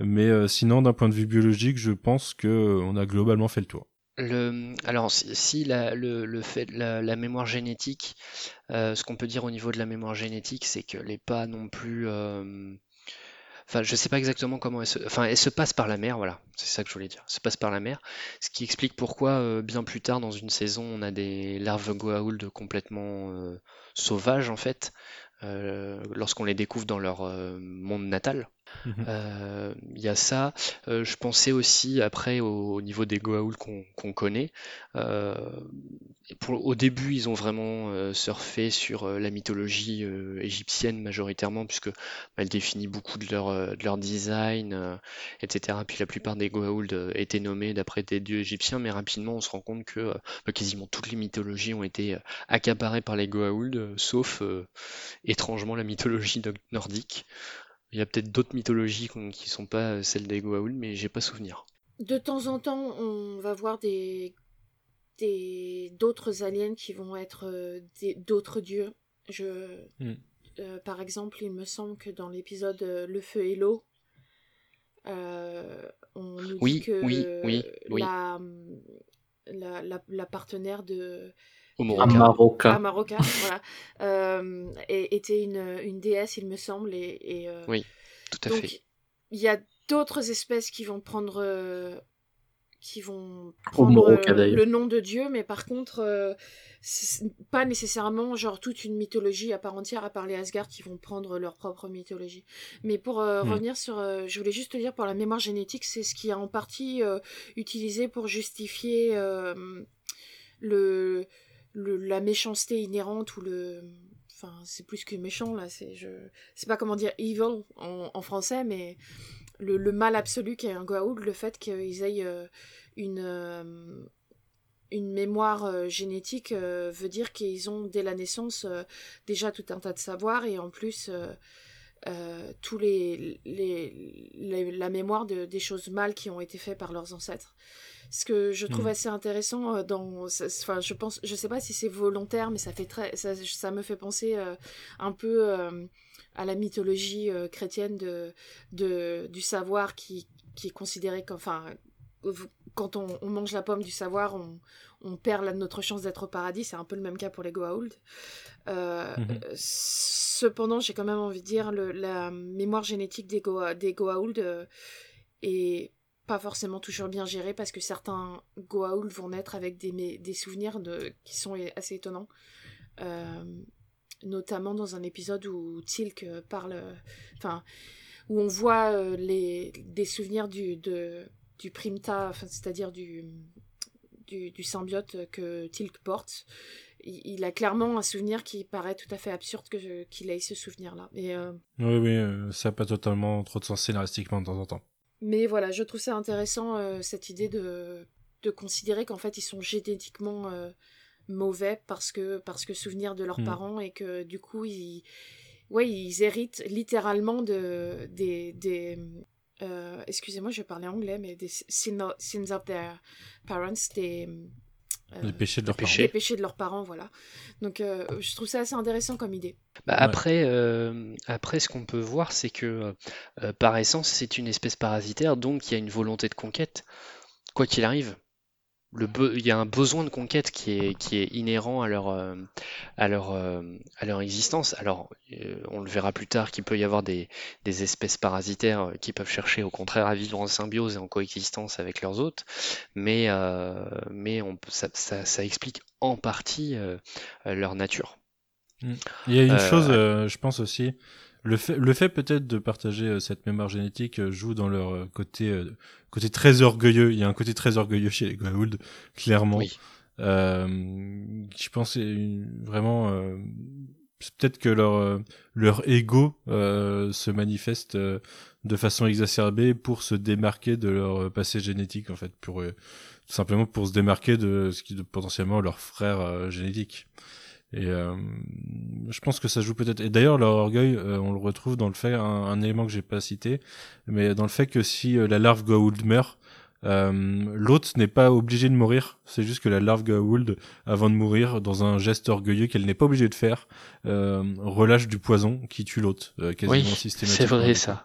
Mais sinon, d'un point de vue biologique, je pense que on a globalement fait le tour. Le, alors, si, la, le, fait, la, la mémoire génétique, euh, ce qu'on peut dire au niveau de la mémoire génétique, c'est qu'elle n'est pas non plus. Euh, enfin, je sais pas exactement comment elle se. Enfin, elle se passe par la mer, voilà, c'est ça que je voulais dire. Se passe par la mer, ce qui explique pourquoi, euh, bien plus tard dans une saison, on a des larves Goa'uld complètement sauvages, en fait, lorsqu'on les découvre dans leur monde natal. Il mhm. euh, y a ça. Euh, je pensais aussi après au, niveau des Goa'uld qu'on connaît. Euh, au début, ils ont vraiment surfé sur la mythologie égyptienne majoritairement, puisque bah, définit beaucoup de leur, de leur design, etc. Puis la plupart des Goa'uld étaient nommés d'après des dieux égyptiens, mais rapidement on se rend compte que bah, quasiment toutes les mythologies ont été accaparées par les Goa'uld, sauf étrangement la mythologie nordique. Il y a peut-être d'autres mythologies qui sont pas euh, celles des Goa'uld, mais j'ai pas souvenir. De temps en temps, on va voir des d'autres aliens qui vont être euh, d'autres dieux. Je, hmm. euh, par exemple, il me semble que dans l'épisode Le feu et l'eau, on nous oui, dit que oui, oui, la, la, la, partenaire de Amaroka. voilà. Euh, était une, une, déesse, il me semble. Et, euh, oui, tout à donc, fait. Il y a d'autres espèces qui vont prendre, euh, qui vont prendre le nom de Dieu, mais par contre, pas nécessairement genre toute une mythologie à part entière, à part les Asgard qui vont prendre leur propre mythologie. Mais pour hmm. revenir sur, je voulais juste te dire pour la mémoire génétique, c'est ce qui est en partie utilisé pour justifier le la méchanceté inhérente ou le enfin c'est plus que méchant là c'est je sais pas comment dire evil en, français mais le, mal absolu qu'est un Goa'uld le fait qu'ils aient euh, une euh, une mémoire euh, génétique veut dire qu'ils ont dès la naissance déjà tout un tas de savoirs et en plus tous les, les, la mémoire de, des choses mal qui ont été faites par leurs ancêtres ce que je trouve hmm. assez intéressant euh, dans enfin je pense je sais pas si c'est volontaire mais ça fait très ça, ça me fait penser euh, un peu euh, à la mythologie chrétienne de, de du savoir qui qui est considéré comme enfin quand on, on, mange la pomme du savoir, on, on perd notre chance d'être au paradis. C'est un peu le même cas pour les Goa'uld. Mhm. Cependant, j'ai quand même envie de dire le, la mémoire génétique des, Go, des Goa'uld est pas forcément toujours bien géré parce que certains Goa'uld vont naître avec des, des souvenirs de, qui sont assez étonnants. Euh, notamment dans un épisode où Tilk parle, enfin, où on voit euh, les, des souvenirs du, de, du primta, c'est-à-dire du, du, du, symbiote que Tilk porte. Il, a clairement un souvenir qui paraît tout à fait absurde qu'il ait ce souvenir-là. Euh, oui, oui, ça n'a pas totalement trop de sens scénaristiquement de temps en temps. Mais voilà, je trouve ça intéressant euh, cette idée de, de considérer qu'en fait ils sont génétiquement euh, mauvais parce que, parce que souvenir de leurs hmm. parents et que du coup ils, ouais, ils héritent littéralement de, des. des euh, excusez-moi, je vais parler anglais, mais des sins of their parents, des euh, les péchés de leurs parents. Les péchés de leurs parents, voilà. Donc euh, je trouve ça assez intéressant comme idée. Bah, après, euh, après, ce qu'on peut voir, c'est que par essence, c'est une espèce parasitaire, donc il y a une volonté de conquête, quoi qu'il arrive il y a un besoin de conquête qui est, qui est inhérent à leur, euh, à leur, euh, à leur existence. Alors, euh, on le verra plus tard qu'il peut y avoir des, des, espèces parasitaires qui peuvent chercher au contraire à vivre en symbiose et en coexistence avec leurs hôtes, mais, mais on, ça, ça, ça, explique en partie leur nature. Mm. Il y a une chose, je pense aussi, le fait, le fait peut-être de partager euh, cette mémoire génétique euh, joue dans leur euh, côté, côté très orgueilleux. Il y a un côté très orgueilleux chez les Goa'uld, clairement. je pense c'est vraiment peut-être que leur leur ego se manifeste de façon exacerbée pour se démarquer de leur passé génétique en fait pour tout simplement pour se démarquer de ce qui est potentiellement leur frère génétique Et euh, je pense que ça joue peut-être. Et d'ailleurs, leur orgueil, euh, on le retrouve dans le fait, un, un élément que j'ai pas cité, mais dans le fait que si euh, la larve Goa'uld meurt, euh, l'autre n'est pas obligé de mourir. C'est juste que la larve Goa'uld, avant de mourir, dans un geste orgueilleux qu'elle n'est pas obligée de faire, euh, relâche du poison qui tue l'autre, euh, quasiment Oui, systématiquement. c'est vrai ça.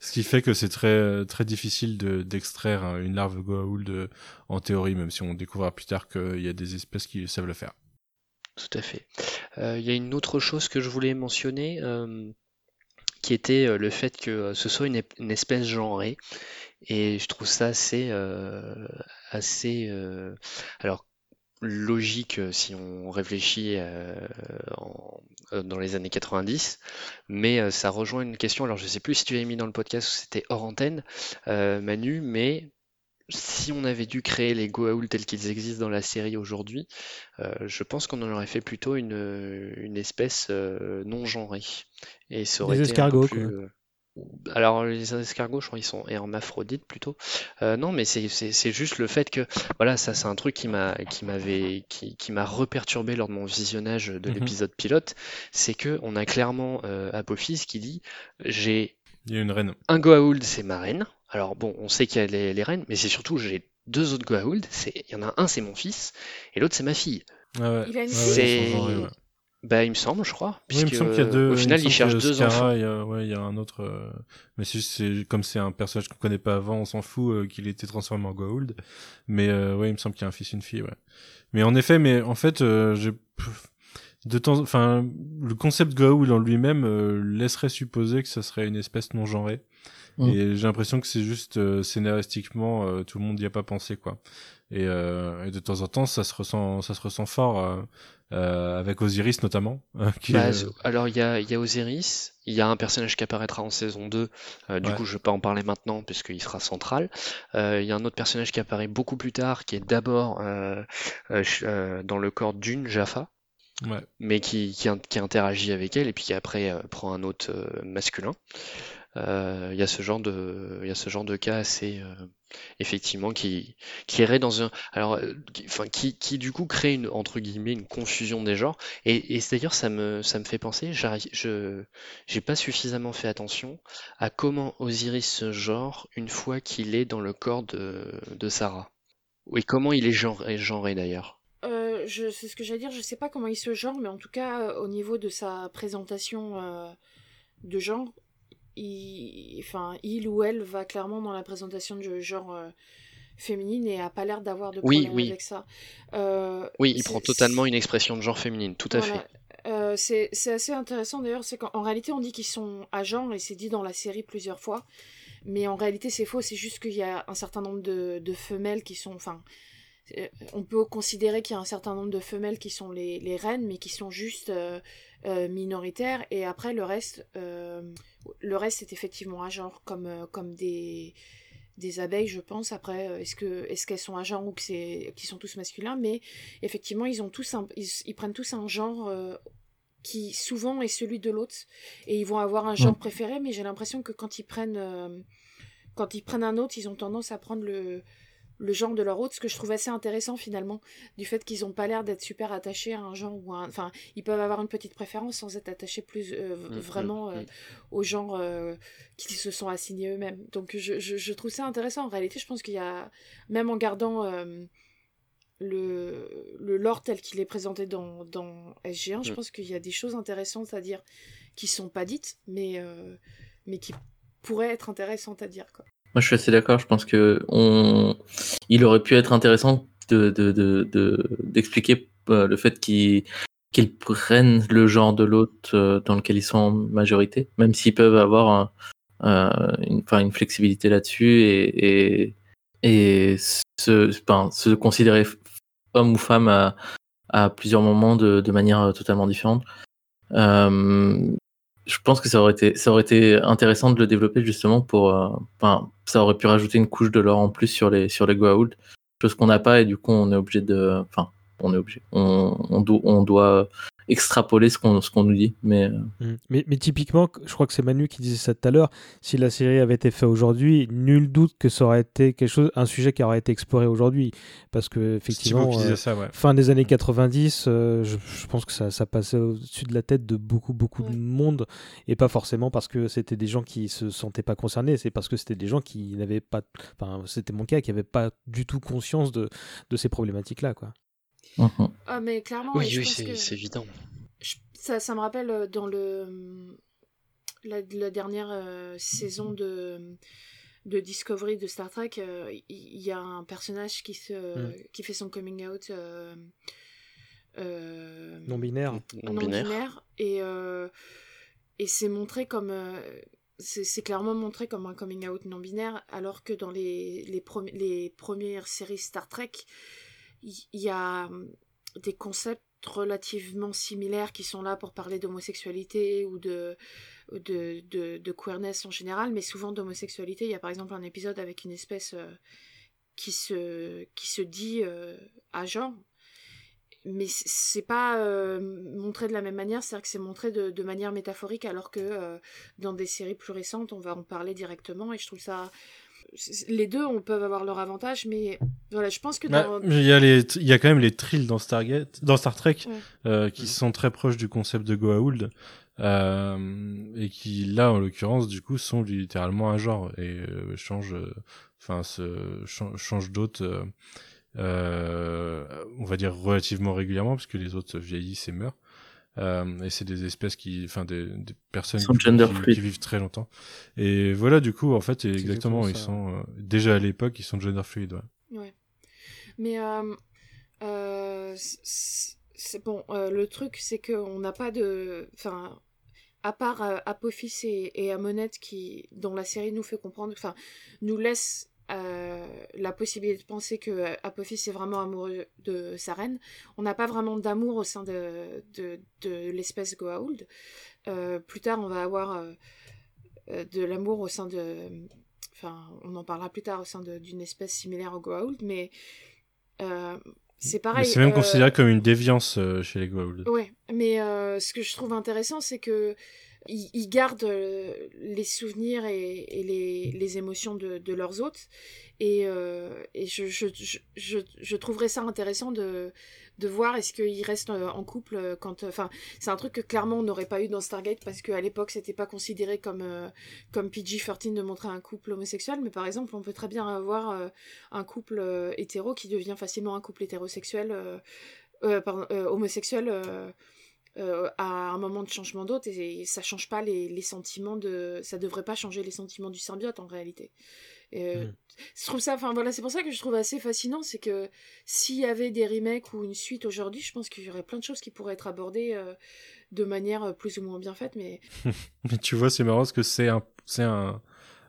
Ce qui fait que c'est très très difficile de d'extraire euh, une larve Goa'uld en théorie, même si on découvrira plus tard qu'il y a des espèces qui savent le faire. Tout à fait. Euh, Il y a une autre chose que je voulais mentionner, euh, qui était euh, le fait que ce soit une, espèce genrée. Et je trouve ça assez, assez logique si on réfléchit dans les années 90, mais ça rejoint une question. Alors, je sais plus si tu l'avais mis dans le podcast ou c'était hors antenne, Manu, mais si on avait dû créer les Goa'uld tels qu'ils existent dans la série aujourd'hui, euh, je pense qu'on en aurait fait plutôt une, une espèce euh, non genrée. Et ça aurait Des été un peu escargots, plus, quoi. euh, Alors, les escargots, je crois, ils sont hermaphrodites plutôt. Euh, non, mais c'est juste le fait que, voilà, ça, c'est un truc qui m'a qui m'avait qui, qui m'a reperturbé lors de mon visionnage de Mhm. l'épisode pilote. C'est que on a clairement euh, Apophis qui dit, j'ai Il y a une reine. un Goa'uld, c'est ma reine. Alors bon, on sait qu'il y a les, les reines, mais c'est surtout j'ai deux autres Goa'uld. C'est, il y en a un, c'est mon fils, et l'autre, c'est ma fille. Ah ouais. Il a une Ouais, fille. Bah, il me semble, je crois. Oui, il me semble qu'il y a deux. Au final, me il semble cherche deux Scara, enfants. il y a- ouais, il y a un autre. euh, Mais c'est juste, c'est- comme c'est un personnage qu'on connaît pas avant, on s'en fout euh, qu'il ait été transformé en Goa'uld. Mais euh, ouais, il me semble qu'il y a un fils et une fille. Ouais. Mais en effet, mais en fait, euh, j'ai de temps, enfin, le concept Goa'uld en lui-même euh, laisserait supposer que ça serait une espèce non genrée. Mm. Et j'ai l'impression que c'est juste euh, scénaristiquement, euh, tout le monde n'y a pas pensé quoi. Et, euh, et de temps en temps, ça se ressent, ça se ressent fort avec Osiris notamment. qui Bah, est, alors, il y a, y a Osiris, il y a un personnage qui apparaîtra en saison 2, euh, du Ouais. coup, je vais pas en parler maintenant, puisqu'il sera central. Euh, il y a un autre personnage qui apparaît beaucoup plus tard, qui est d'abord euh, dans le corps d'une Jaffa, ouais. mais qui, qui, in- qui interagit avec elle, et puis qui après prend un autre masculin. Euh, Il y a ce genre de, il y a ce genre de cas assez, euh, effectivement, qui, qui irait dans un, alors, euh, qui, enfin, qui, qui du coup crée une, entre guillemets, une confusion des genres. Et, et d'ailleurs, ça me, ça me fait penser, je, j'ai pas suffisamment fait attention à comment Osiris se genre une fois qu'il est dans le corps de, de Sarah. Et comment il est genré, genré d'ailleurs. Euh, c'est ce que j'allais dire, je sais pas comment il se genre, mais en tout cas, au niveau de sa présentation de genre, il, enfin, il ou elle va clairement dans la présentation de genre euh, féminine et a pas l'air d'avoir de problème oui. avec ça. Euh, Oui, il prend totalement une expression de genre féminine, tout à Voilà. fait. Euh, c'est assez intéressant d'ailleurs, c'est qu'en en réalité on dit qu'ils sont agents et c'est dit dans la série plusieurs fois, mais en réalité c'est faux, c'est juste qu'il y a un certain nombre de, de femelles qui sont, enfin, on peut considérer qu'il y a un certain nombre de femelles qui sont les, les reines, mais qui sont juste euh, euh, minoritaires et après le reste, euh, le reste est effectivement agent comme euh, comme des des abeilles, je pense. Après, euh, est-ce que est-ce qu'elles sont agents ou que c'est qu'ils sont tous masculins Mais effectivement, ils ont tous un, ils, ils prennent tous un genre euh, qui souvent est celui de l'autre et ils vont avoir un genre préféré. Mais j'ai l'impression que quand ils prennent euh, quand ils prennent un autre, ils ont tendance à prendre le le genre de leur autre, ce que je trouve assez intéressant finalement, du fait qu'ils ont pas l'air d'être super attachés à un genre ou à un... Enfin, ils peuvent avoir une petite préférence sans être attachés plus euh, v- Mm, vraiment mm, euh, mm. au genre euh, qu'ils se sont assignés eux-mêmes. Donc je, je, je trouve ça intéressant. En réalité, je pense qu'il y a, même en gardant euh, le, le lore tel qu'il est présenté dans, dans SG1, je Mm. pense qu'il y a des choses intéressantes à dire qui sont pas dites, mais, mais qui pourraient être intéressantes à dire. Quoi. Moi, je suis assez d'accord. Je pense que on... il aurait pu être intéressant de de- de- d'expliquer euh, le fait qu'ils prennent le genre de l'autre euh, dans lequel ils sont en majorité, même s'ils peuvent avoir euh, une, enfin, une flexibilité là-dessus et, et, et se, enfin, se considérer homme ou femme à, à plusieurs moments de, manière totalement différente. Je pense que ça aurait été, intéressant de le développer justement pour, euh, enfin, ça aurait pu rajouter une couche de lore en plus sur les, sur les Goa'uld, chose qu'on n'a pas et du coup on est obligé de, enfin, on est obligé. On, on, on doit extrapoler ce qu'on nous dit. Mais... Euh. Mm. mais... mais typiquement, je crois que c'est Manu qui disait ça tout à l'heure. Si la série avait été faite aujourd'hui, nul doute que ça aurait été quelque chose, un sujet qui aurait été exploré aujourd'hui, parce que effectivement, euh, ça, ouais. fin des années 90, euh, je, je, pense que ça, ça passait au-dessus de la tête de beaucoup beaucoup de monde, et pas forcément parce que c'était des gens qui se sentaient pas concernés, c'est parce que c'était des gens qui n'avaient pas, enfin c'était mon cas, qui n'avaient pas du tout conscience de, de ces problématiques là, Mhm. Ah, mais clairement, oui, oui c'est évident. ça, ça, me rappelle euh, dans le la, dernière euh, saison de de Discovery de Star Trek, euh, il y, a un personnage qui se mm. qui fait son coming out non binaire, non binaire, et et c'est montré comme c'est clairement montré comme un coming out non binaire, alors que dans les, les, les premières séries Star Trek, il y, a hum, des concepts relativement similaires qui sont là pour parler d'homosexualité ou de, de, de, queerness en général, mais souvent d'homosexualité. Il y a par exemple un épisode avec une espèce euh, qui, se, qui se dit euh, à genre, mais c'est pas euh, montré de la même manière, c'est-à-dire que c'est montré de, de, manière métaphorique, alors que dans des séries plus récentes, on va en parler directement, et je trouve ça les deux on peuvent avoir leur avantage mais voilà je pense que bah, il y a les il y a quand même les trills dans Stargate dans Star Trek euh, qui sont très proches du concept de Goa'uld euh, et qui là en l'occurrence du coup sont littéralement un genre et euh, changent enfin se changent d'hôte on va dire relativement régulièrement parce que les autres vieillissent et meurent euh, et c'est des espèces qui, enfin des, des personnes qui, vivent très longtemps. Et voilà, du coup, en fait, exactement, ils sont euh, déjà à l'époque, ils sont gender fluid. Ouais. ouais. Mais euh, euh c'est bon. le truc, c'est qu'on n'a pas de, enfin, à part Apophis et, et Amonette qui, dont la série nous fait comprendre, enfin, nous laisse euh, la possibilité de penser que euh, Apophis est vraiment amoureux de sa reine. On n'a pas vraiment d'amour au sein de, de, de l'espèce Goa'uld. Euh, plus tard, on va avoir de l'amour au sein de... Enfin, on en parlera plus tard au sein d'une espèce similaire au Goa'uld, mais c'est pareil. C'est même considéré comme une déviance chez les Goa'uld. Ouais, mais ce que je trouve intéressant, c'est que ils, gardent euh, les souvenirs et, les, émotions de, leurs hôtes. Et, euh, je, trouverais ça intéressant de, de voir est-ce qu'ils restent euh, en couple quand. Enfin, c'est un truc que clairement on n'aurait pas eu dans Stargate parce qu'à l'époque c'était pas considéré comme, comme PG-13 de montrer un couple homosexuel. Mais par exemple, on peut très bien avoir un couple hétéro qui devient facilement un couple hétérosexuel. pardon, homosexuel euh, à un moment de changement d'autre et, ça change pas les, les, sentiments de ça devrait pas changer les sentiments du symbiote en réalité euh, mm. je trouve ça enfin voilà c'est pour ça que je trouve assez fascinant c'est que s'il y avait des remakes ou une suite aujourd'hui je pense qu'il y aurait plein de choses qui pourraient être abordées euh, de manière plus ou moins bien faite mais mais tu vois c'est marrant parce que c'est un c'est un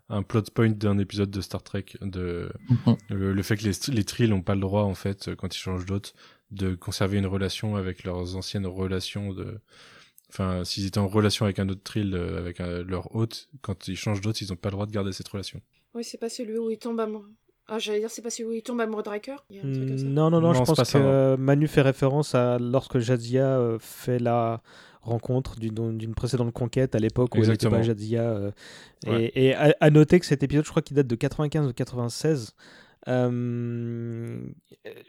un plot point d'un épisode de Star Trek de mm-hmm. le, fait que les, les trills n'ont pas le droit en fait quand ils changent d'hôte de conserver une relation avec leurs anciennes relations de enfin s'ils étaient en relation avec un autre trill euh, avec leur hôte quand ils changent d'hôte ils n'ont pas le droit de garder cette relation oui c'est pas celui où ils tombent amoureux ah, j'allais dire, c'est pas celui où il tombe amoureux de Riker? Non, non, non, je pense que Manu fait référence à lorsque Jadzia euh, fait la rencontre d'une précédente conquête à l'époque où Exactement. elle Jadzia. Euh, et, à, noter que cet épisode, je crois qu'il date de 95 ou 96. Euh,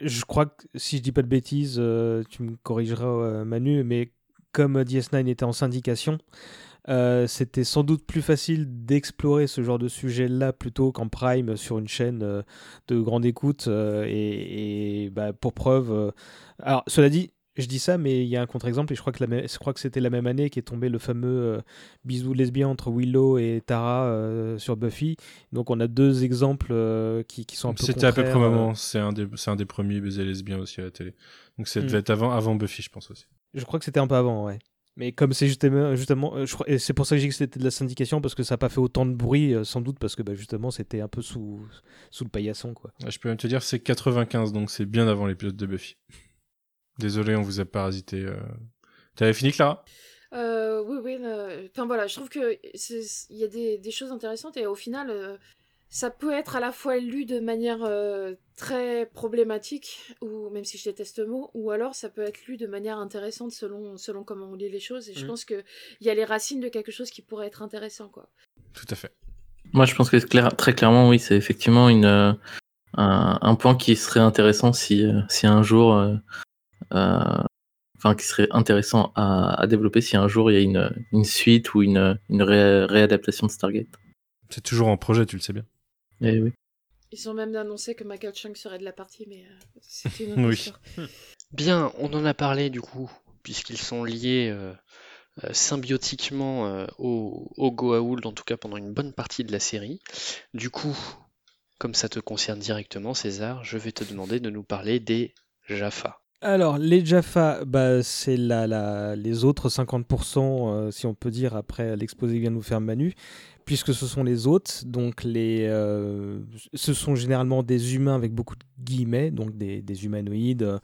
je crois que si je dis pas de bêtises, euh, tu me corrigeras euh, Manu, mais comme DS9 était en syndication, c'était sans doute plus facile d'explorer ce genre de sujet-là plutôt qu'en prime sur une chaîne de grande écoute. et, bah, pour preuve, alors cela dit, je dis ça, mais il y a un contre-exemple, et je crois que, je crois que c'était la même année qu'est tombé le fameux euh, bisou lesbien entre Willow et Tara euh, sur Buffy. Donc on a deux exemples euh, qui, qui, sont un peu C'était à peu près moment, c'est un, des, un des premiers baisers lesbiens aussi à la télé. Donc ça devait hmm. être avant, avant Buffy, je pense aussi. Je crois que c'était un peu avant, ouais. Mais comme c'est justement, c'est pour ça que j'ai dit que c'était de la syndication, parce que ça n'a pas fait autant de bruit, sans doute, parce que bah, justement c'était un peu sous, sous le paillasson. Quoi. je peux même te dire c'est 95, donc c'est bien avant l'épisode de Buffy. Désolé, on vous a parasité. Euh. T'avais fini, Clara? Euh, Oui, oui. Enfin voilà, je trouve que il y a des, des, choses intéressantes et au final, euh, ça peut être à la fois lu de manière euh, très problématique, ou même si je déteste le mot, ou alors ça peut être lu de manière intéressante selon, selon comment on lit les choses. Et je Mm. pense qu'il y a les racines de quelque chose qui pourrait être intéressant. Quoi. Tout à fait. Moi, je pense que clair- très clairement, oui, c'est effectivement une, euh, un, un point qui serait intéressant si, euh, si un jour, euh, euh, enfin, qui serait intéressant à, à développer si un jour il y a une, une suite ou une, une ré- réadaptation de Stargate. C'est toujours en projet, tu le sais bien. Et oui. Ils ont même annoncé que Michael Chung serait de la partie, mais euh, c'est une autre Oui. histoire. Bien, on en a parlé du coup, puisqu'ils sont liés euh, euh, symbiotiquement euh, au, au Goa'uld, en tout cas pendant une bonne partie de la série. Du coup, comme ça te concerne directement, César, je vais te demander de nous parler des Jaffa. Alors, les Jaffa, bah, c'est la, les autres 50%, euh, si on peut dire, après l'exposé que vient de nous faire Manu, puisque ce sont les autres. Donc, les, euh, ce sont généralement des humains avec beaucoup de guillemets, donc des, des humanoïdes,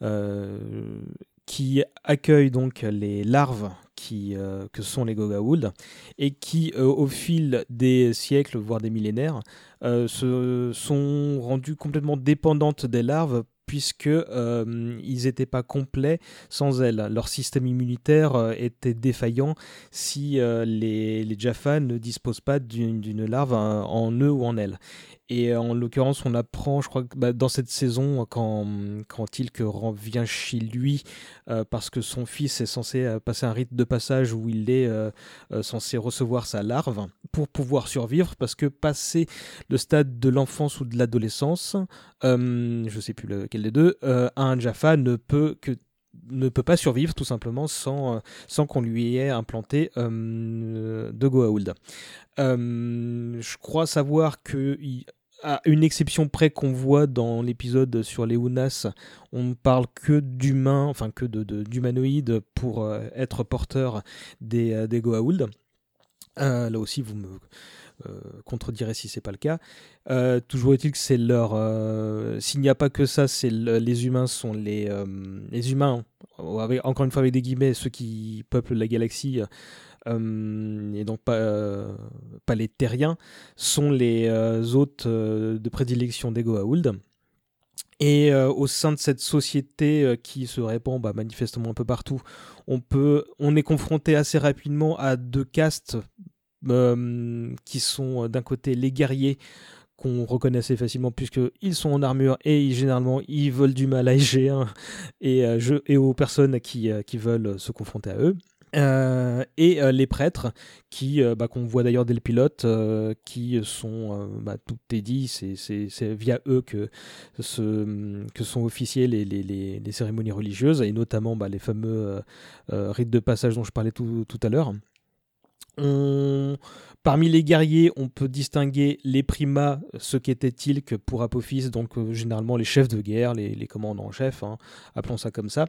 euh, qui accueillent donc les larves qui, que sont les Goa'uld et qui, au fil des siècles, voire des millénaires, se sont rendues complètement dépendantes des larves puisque euh, ils n'étaient pas complets sans elles. Leur système immunitaire euh, était défaillant si euh, les, les Jaffa ne disposent pas d'une larve euh, en eux ou en elles. Et en l'occurrence, on apprend, je crois que bah, dans cette saison, quand, quand Tilk revient chez lui, euh, parce que son fils est censé euh, passer un rite de passage où il est euh, censé recevoir sa larve pour pouvoir survivre, parce que passer le stade de l'enfance ou de l'adolescence, euh, je sais plus lequel des deux, un Jaffa ne peut que ne peut pas survivre tout simplement sans, euh, qu'on lui ait implanté euh, de Goa'uld. Euh, je crois savoir que une exception près qu'on voit dans l'épisode sur les Unas, on ne parle que d'humains, enfin que de- de- d'humanoïdes pour euh, être porteur des, des Goa'uld. Là aussi, vous me euh, contredirez si c'est pas le cas. Euh, toujours est-il que c'est leur. euh, S'il n'y a pas que ça, c'est le- les humains sont les les humains. avec- encore une fois avec des guillemets, ceux qui peuplent la galaxie. et donc pas, pas les terriens, sont les hôtes de prédilection des Goa'uld. Et au sein de cette société qui se répand bah, manifestement un peu partout, on, peut, on est confronté assez rapidement à deux castes euh, qui sont euh, d'un côté les guerriers qu'on reconnaît assez facilement puisqu'ils sont en armure et ils, généralement ils veulent du mal à SG1 et, euh, et aux personnes qui, qui veulent se confronter à eux. Et les prêtres qui bah, qu'on voit d'ailleurs dès le pilote qui sont bah, tout est dit c'est, via eux que, ce- que sont officiées les, les, les, les cérémonies religieuses et notamment bah, les fameux rites de passage dont je parlais tout, tout à l'heure on... Parmi les guerriers, on peut distinguer les primas, ce qu'était-il que pour Apophis, donc euh, généralement les chefs de guerre, les, commandants en chef, hein, appelons ça comme ça.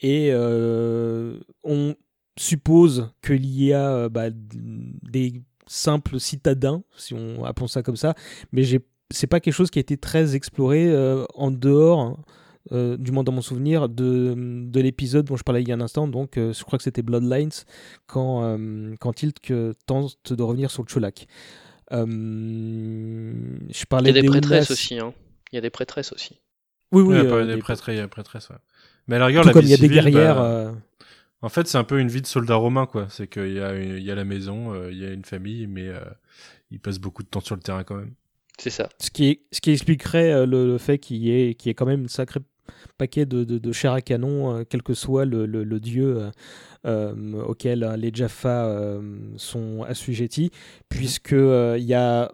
Et euh, on suppose qu'il y a euh, bah, des simples citadins, si on appelons ça comme ça, mais c'est pas quelque chose qui a été très exploré en dehors, hein, euh, du moins dans mon souvenir, de, de l'épisode dont je parlais il y a un instant. Donc, euh, je crois que c'était Bloodlines, quand, euh, quand euh, tente de revenir sur le Cholak. Euh, je Il parlais y a des des prêtresses aussi, hein. Il y a des prêtresses aussi. Oui, oui, il y a euh, pas des des- prêtres, il y a des prêtresses, ouais. Mais à la rigueur, tout la comme vie il y a des civile, guerrières. bah, euh, En fait, c'est un peu une vie de soldat romain, quoi. C'est qu'il y, a une- il y a la maison, euh, il y a une famille, mais euh, ils passent beaucoup de temps sur le terrain quand même. C'est ça. Ce qui, ce qui expliquerait euh, le, le fait qu'il y, ait- qu'il y ait quand même un sacré paquet de, de, à canon, euh, quel que soit le, le- dieu euh, euh, auquel les Jaffa sont assujettis, puisque il y a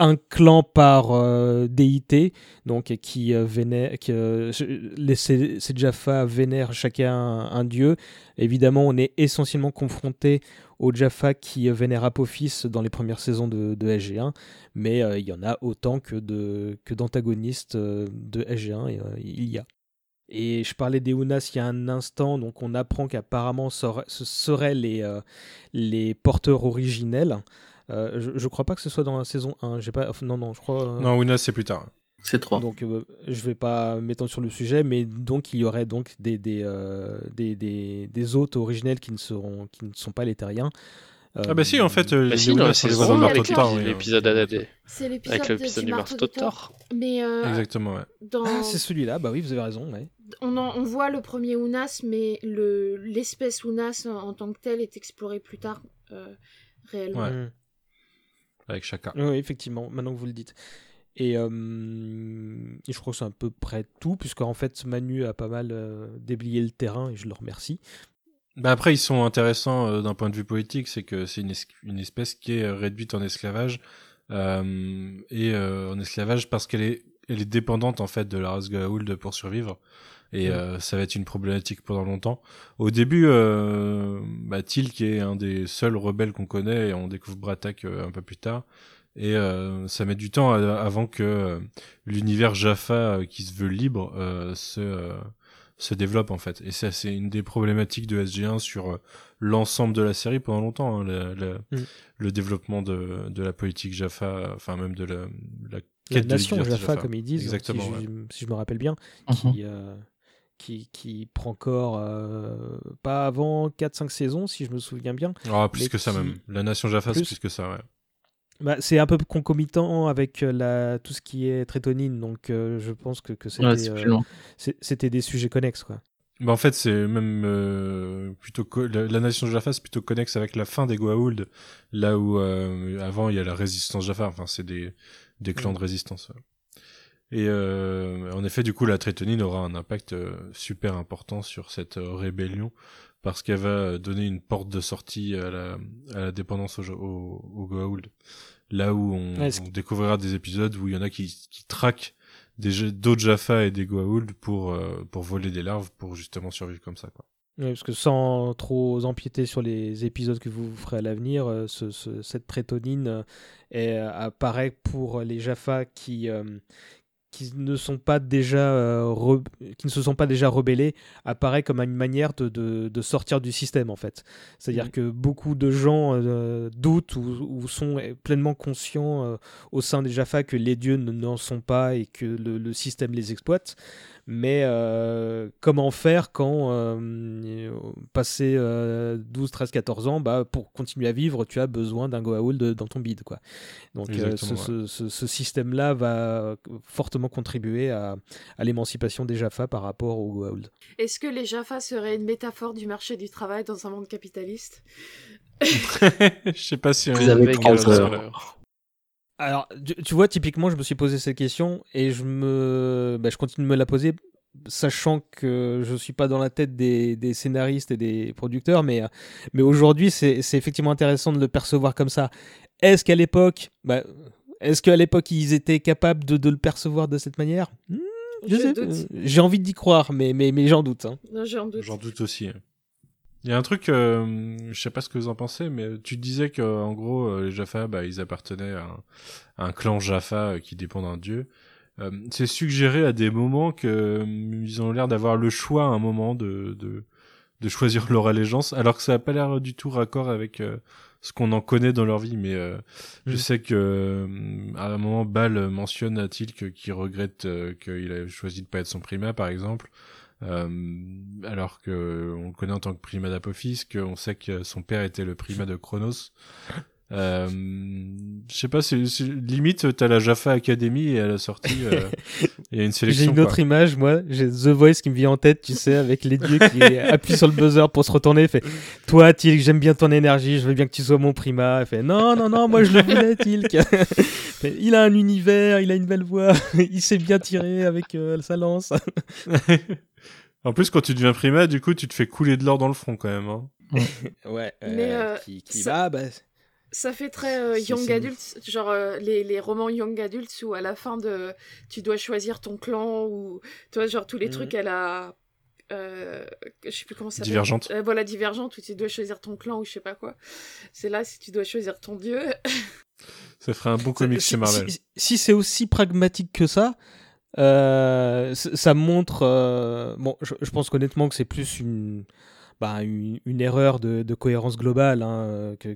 un clan par euh, déité, donc qui euh, vénère, qui, euh, les, Jaffa vénèrent chacun un, dieu. Évidemment, on est essentiellement confronté aux Jaffa qui euh, vénèrent Apophis dans les premières saisons de, de SG1, mais euh, il y en a autant que de que d'antagonistes de SG1, et, euh, il y a. Et je parlais des Unas il y a un instant, donc on apprend qu'apparemment ce sera- ce seraient les, les porteurs originels. Euh, je, je crois pas que ce soit dans la saison 1. J'ai pas, enfin, non, non, je crois. euh, Non, Unas, c'est plus tard. C'est 3. donc, euh, je vais pas m'étendre sur le sujet, mais donc il y aurait donc des, des, euh, des, des, des hôtes originels qui ne, seront, qui ne sont pas les terriens. Ah bah si, en fait, euh, Bah les si, Ounas, c'est l'épisode ADD. C'est l'épisode Avec l'épisode du marteau de Thor. Mais Exactement, ouais. dans, Ah, c'est celui-là, bah oui, vous avez raison. Ouais. on, en- on voit le premier Unas, mais le l'espèce Unas en, en tant que telle est explorée plus tard euh, réellement. Ouais. Avec Chaka. Oui, effectivement, maintenant que vous le dites. Et, euh, et je crois que c'est à peu près tout, puisque en fait Manu a pas mal euh, déblayé le terrain et je le remercie. Bah après, ils sont intéressants euh, d'un point de vue politique, c'est que c'est une, es- une espèce qui est euh, réduite en esclavage et en esclavage parce qu'elle est, elle est dépendante en fait de la race Goa'uld pour survivre. Et Mm. euh, ça va être une problématique pendant longtemps. Au début, euh, bah, qui est un des seuls rebelles qu'on connaît, et on découvre Bratak euh, un peu plus tard. Et euh, ça met du temps à- avant que euh, l'univers Jaffa, euh, qui se veut libre, euh, se, euh, se développe en fait. Et ça, c'est une des problématiques de SG1 sur euh, l'ensemble de la série pendant longtemps. hein, le, le- Mm. le développement de, de la politique Jaffa, enfin même de la, la La nation Jaffa, comme ils disent, Exactement, si, ouais. je, si je me rappelle bien, Mhm. qui, euh, qui, qui prend corps euh, pas avant 4-5 saisons, si je me souviens bien. Ah, plus Mais que ça même. La nation Jaffa, c'est Plus- plus que ça, ouais. Bah, c'est un peu concomitant avec euh, la, tout ce qui est trétonine, donc euh, je pense que, que c'était Ouais, euh, plus des sujets connexes. Quoi. Bah en fait, c'est même euh, plutôt co- la, la nation Jaffa, c'est plutôt connexe avec la fin des Goa'uld, là où euh, avant il y a la résistance Jaffa. Enfin, c'est des des clans de résistance. ouais. Et euh, en effet, du coup, la Trétonine aura un impact euh, super important sur cette euh, rébellion parce qu'elle va donner une porte de sortie à la, à la dépendance au, au, au Goa'uld. Là où on, Ouais, ce- on découvrira des épisodes où il y en a qui, qui traquent d'autres Jaffa et des Goa'uld pour, euh, pour voler des larves pour justement survivre comme ça. Quoi. Ouais, parce que sans trop empiéter sur les épisodes que vous ferez à l'avenir, euh, ce- ce- cette prétonine apparaît pour les Jaffa qui, euh, qui ne sont pas déjà euh, re- qui ne se sont pas déjà rebellés apparaît comme une manière de, de- de sortir du système en fait. C'est-à-dire Mhm. que beaucoup de gens euh, doutent ou, ou sont pleinement conscients euh, au sein des Jaffa que les dieux ne- n'en sont pas et que le, le système les exploite. Mais euh, comment faire quand, euh, passé euh, 12, 13, 14 ans, bah, pour continuer à vivre, tu as besoin d'un Goa'uld dans ton bide. Quoi. Donc euh, ce, Exactement, ce- ce- ce système-là va fortement contribuer à, à l'émancipation des Jaffa par rapport aux Goa'uld. Est-ce que les Jaffa seraient une métaphore du marché du travail dans un monde capitaliste? Je sais pas si Vous on avez est trente égal sur heures. l'heure. Alors, tu, tu vois, typiquement, je me suis posé cette question et je me, bah, je continue de me la poser, sachant que je suis pas dans la tête des, des scénaristes et des producteurs, mais, euh, mais aujourd'hui, c'est c'est effectivement intéressant de le percevoir comme ça. Est-ce qu'à l'époque, bah, est-ce qu'à l'époque ils étaient capables de, de le percevoir de cette manière? Hmm, Je, Je sais, doute. euh, j'ai envie d'y croire, mais, mais, mais j'en doute. hein. Non, J'en doute. J'en doute aussi. hein. Il y a un truc, euh, je sais pas ce que vous en pensez, mais tu disais que en gros euh, les Jaffa, bah, ils appartenaient à un, à un clan Jaffa euh, qui dépend d'un dieu. Euh, c'est suggéré à des moments que euh, ils ont l'air d'avoir le choix à un moment de, de de choisir leur allégeance, alors que ça a pas l'air du tout raccord avec ce qu'on en connaît dans leur vie. Mais je Mm. sais que à un moment, Bal mentionne à Tilk qu'il regrette qu'il a choisi de pas être son primat, par exemple. Euh, alors que on le connaît en tant que primat d'Apophis, qu'on sait que son père était le primat de Chronos. Euh, je sais pas, c'est limite t'as la Jaffa Academy et à la sortie euh, il y a une J'ai sélection. une autre quoi. image, moi. J'ai The Voice qui me vient en tête, tu sais, avec les dieux qui appuient sur le buzzer pour se retourner. Fait Toi, Tilk, j'aime bien ton énergie, je veux bien que tu sois mon primat. Il fait Non, non, non, moi je le voulais, Tilk. Il a un univers, il a une belle voix, il sait bien tirer avec euh, sa lance. En plus, quand tu deviens primat, du coup, tu te fais couler de l'or dans le front quand même. Hein. Ouais, Mais, euh, qui, qui ça- va, bah, Ça fait très euh, young adult, genre euh, les, les romans young adults où à la fin de tu dois choisir ton clan ou tu vois genre tous les Mhm. trucs à la euh, je sais plus comment ça s'appelle. Divergente. Euh, voilà divergente où tu dois choisir ton clan ou je sais pas quoi. C'est là si tu dois choisir ton dieu. Ça ferait un bon comic si, chez Marvel. si- si c'est aussi pragmatique que ça, euh, ça montre. euh, bon, je, je pense honnêtement que c'est plus une, bah, une, une erreur de, de cohérence globale hein, que.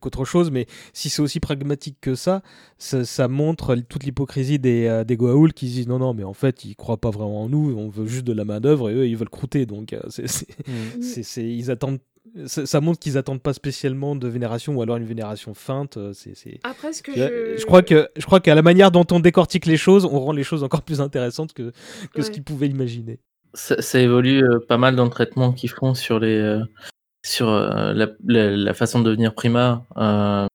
qu'autre chose, mais si c'est aussi pragmatique que ça, ça, ça montre toute l'hypocrisie des, euh, des Goa'uld qui disent non, non, mais en fait, ils croient pas vraiment en nous, on veut juste de la main-d'œuvre et eux, ils veulent croûter. Donc, euh, c'est- c'est- Mm. c'est- ils attendent ça, ça montre qu'ils attendent pas spécialement de vénération ou alors une vénération feinte. euh, C'est, c'est... Après, ce que Je, je... je crois que je crois qu'à la manière dont on décortique les choses, on rend les choses encore plus intéressantes que, que ce qu'ils pouvaient imaginer. Ça, ça évolue euh, pas mal dans le traitement qu'ils font sur les euh, sur euh, la, la- la façon de devenir prima. Euh,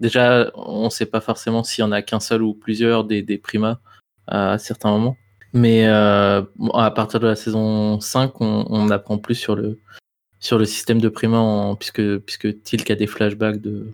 déjà, on sait pas forcément s'il y en a qu'un seul ou plusieurs des, des primas à certains moments. Mais euh, bon, à partir de la saison 5, on, on apprend plus sur le sur le système de prima en- puisque puisque Tilk a des flashbacks de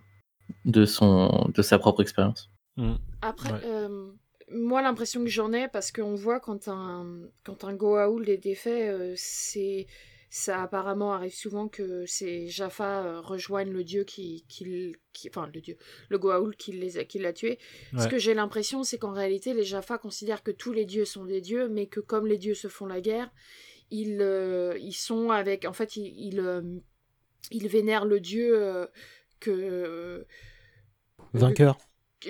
de son de sa propre expérience. Mm. Après, Ouais. euh, moi, l'impression que j'en ai, parce qu'on voit quand un, quand un Goa'uld est défait, euh, c'est, ça apparemment arrive souvent que ces Jaffa euh, rejoignent le dieu qui, qui, qui- enfin le dieu, le Goa'uld qui les a, qui l'a tué. Ce que j'ai l'impression, c'est qu'en réalité, les Jaffa considèrent que tous les dieux sont des dieux, mais que comme les dieux se font la guerre, ils, euh, ils sont avec, en fait, ils, ils, euh, ils vénèrent le dieu euh, que Vainqueur.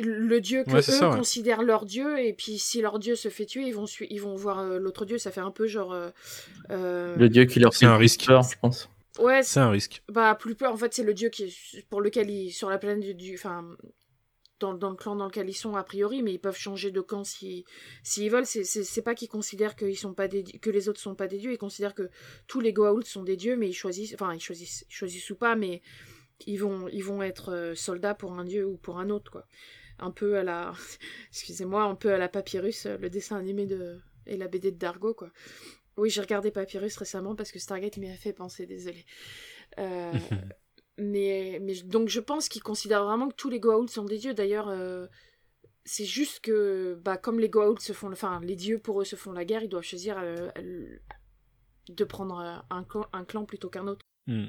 le dieu que Ouais, eux ça, ouais. considèrent leur dieu et puis si leur dieu se fait tuer ils vont ils vont voir euh, l'autre dieu ça fait un peu genre Le dieu qui leur C'est fait un risque. peur, je pense. ouais C'est un risque. bah plus peur en fait c'est le dieu qui est pour lequel ils sur la planète du- du enfin dans, le clan dans lequel ils sont a priori mais ils peuvent changer de camp si s'ils veulent. C'est pas qu'ils considèrent sont pas des que les autres sont pas des dieux. Ils considèrent que tous les Goa'uld sont des dieux mais ils choisissent enfin ils choisissent choisissent ou pas mais ils vont ils vont être euh, soldats pour un dieu ou pour un autre quoi. Un peu à la excusez-moi un peu à la Papyrus euh, le dessin animé de et la BD de Dargo quoi. Oui j'ai regardé Papyrus récemment parce que Stargate m'y a fait penser désolé. Euh, mais, mais donc je pense qu'ils considèrent vraiment que tous les Goa'uld sont des dieux. D'ailleurs, euh, c'est juste que bah, comme les Goa'uld se font, enfin les dieux pour eux se font la guerre, ils doivent choisir euh, de prendre euh, un clan, un clan plutôt qu'un autre. Mm.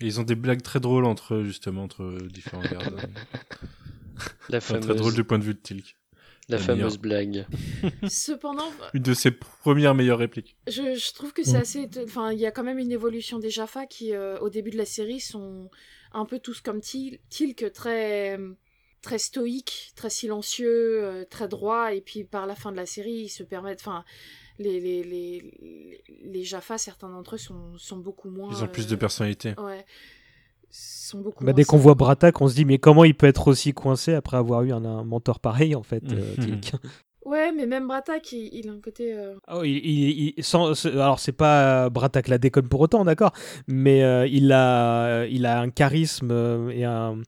Et ils ont des blagues très drôles entre eux, justement, entre différents gardes. La Enfin, très drôle du point de vue de Tilk. La la fameuse blague. Cependant, Une de ses premières meilleures répliques. je, je trouve que c'est assez, enfin il y a quand même une évolution des Jaffa qui euh, au début de la série sont un peu tous comme Til- Tilk, très très stoïque, très silencieux, euh, très droit, et puis par la fin de la série, ils se permettent, enfin, les, les, les, les Jaffa, certains d'entre eux sont, sont beaucoup moins. Ils ont plus de euh, personnalité. Ouais. Sont beaucoup Bah, moins dès qu'on voit Bratak, on se dit mais comment il peut être aussi coincé après avoir eu un, un mentor pareil en fait. euh, Mhm. Tilk. Ouais, mais même Bratak, il, il a un côté. euh, Oh, il, il- il- sans, alors c'est pas euh, Bratak la déconne pour autant, d'accord, mais euh, il a, il a un charisme euh, et un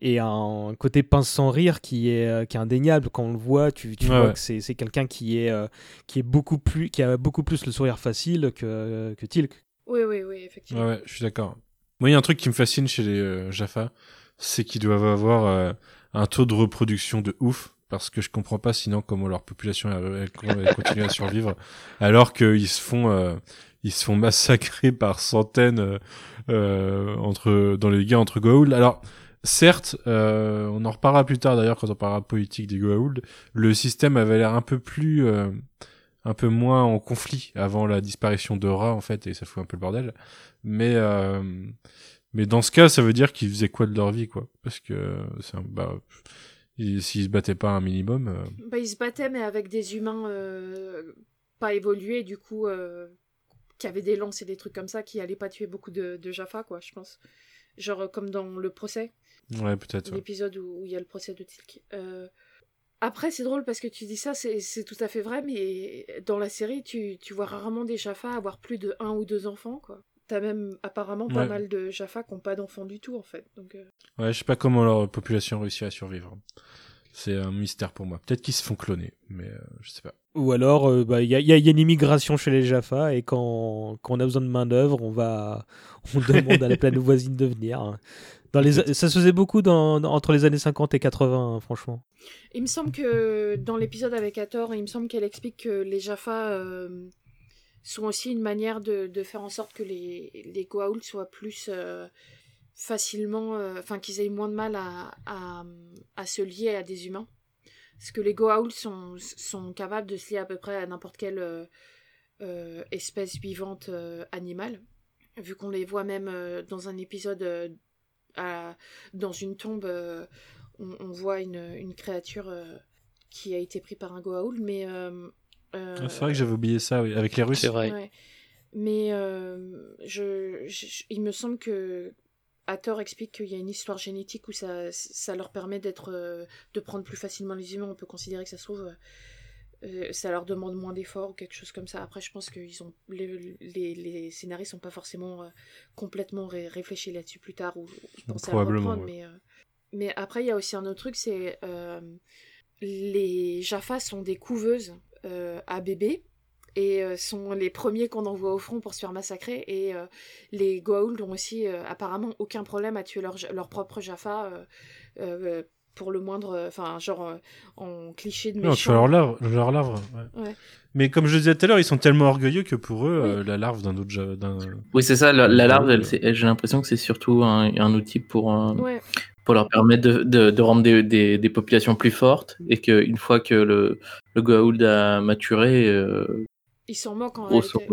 et un côté pince sans rire qui est euh, qui est indéniable quand on le voit. Tu, tu Ouais, vois ouais. que c'est c'est quelqu'un qui est euh, qui est beaucoup plus qui a beaucoup plus le sourire facile que que Tilk. Oui, oui, oui, effectivement. Ouais, ouais, je suis d'accord. Moi, il y a un truc qui me fascine chez les euh, Jaffa, c'est qu'ils doivent avoir euh, un taux de reproduction de ouf, parce que je comprends pas sinon comment leur population elle, continue à survivre, alors qu'ils se font euh, ils se font massacrer par centaines euh, euh, entre dans les guerres entre Goa'uld. Alors certes, euh, on en reparlera plus tard d'ailleurs quand on parlera politique des Goa'uld. Le système avait l'air un peu plus euh, un peu moins en conflit avant la disparition de Ra en fait et ça fout un peu le bordel mais euh, mais dans ce cas ça veut dire qu'ils faisaient quoi de leur vie quoi? Parce que c'est bah ils- s'ils se battaient pas un minimum euh, Bah, ils se battaient, mais avec des humains euh, pas évolués, du coup, qui avaient des lances et des trucs comme ça, qui allaient pas tuer beaucoup de, de Jaffa, quoi, je pense. Genre comme dans le procès, ouais peut-être l'épisode où il y a le procès de Tilk. Après, c'est drôle parce que tu dis ça, c'est tout à fait vrai, mais dans la série, tu, tu vois rarement des Jaffa avoir plus de un ou deux enfants, quoi. T'as même apparemment pas Ouais. mal de Jaffa qui n'ont pas d'enfants du tout, en fait. Donc, euh, ouais je sais pas comment leur population réussit à survivre c'est un mystère pour moi peut-être qu'ils se font cloner mais euh, je sais pas Ou alors euh, bah, il y, a, il y a- y a une immigration chez les Jaffa et quand, quand on a besoin de main d'œuvre, on va on demande à la planète voisine de venir. hein. Dans les, ça se faisait beaucoup dans, dans- entre les années 50 et 80, hein, franchement. Il me semble que dans l'épisode avec Hathor, il me semble qu'elle explique que les Jaffa euh, sont aussi une manière de, de faire en sorte que les, les Goa'uld soient plus euh, facilement. euh, Enfin, qu'ils aient moins de mal à, à, à se lier à des humains. Parce que les Goa'uld sont, sont capables de se lier à peu près à n'importe quelle euh, euh, espèce vivante euh, animale. Vu qu'on les voit même euh, dans un épisode euh, à- dans une tombe. euh, on, on voit une, une créature euh, qui a été prise par un Goa'uld, mais. euh, euh, Ah, c'est vrai que j'avais oublié ça oui, avec les Russes C'est vrai. ouais. Mais je, il me semble que Hathor explique qu'il y a une histoire génétique où ça, ça leur permet d'être, de prendre plus facilement les humains. On peut considérer que ça se trouve, ça leur demande moins d'efforts ou quelque chose comme ça. Après, je pense que ils ont, les, les, les scénaristes sont pas forcément complètement réfléchis là-dessus plus tard ou penser à reprendre. Mais, mais après, il y a aussi un autre truc, c'est les Jaffa sont des couveuses à bébés et euh, sont les premiers qu'on envoie au front pour se faire massacrer. Et euh, les Goa'uld ont aussi euh, apparemment aucun problème à tuer leur, leur propre Jaffa pour le moindre. Enfin, genre en cliché de méchant. Non, tu leur larve. Leur larve ouais. Mais comme je disais tout à l'heure, ils sont tellement orgueilleux que pour eux, la larve d'un autre. Oui, c'est ça. La, larve, j'ai l'impression que c'est surtout un, un, outil pour. Pour leur permettre de, de, de rendre des, des, des, populations plus fortes et qu'une fois que le, le Goa'uld a maturé, ils s'en moquent en réalité.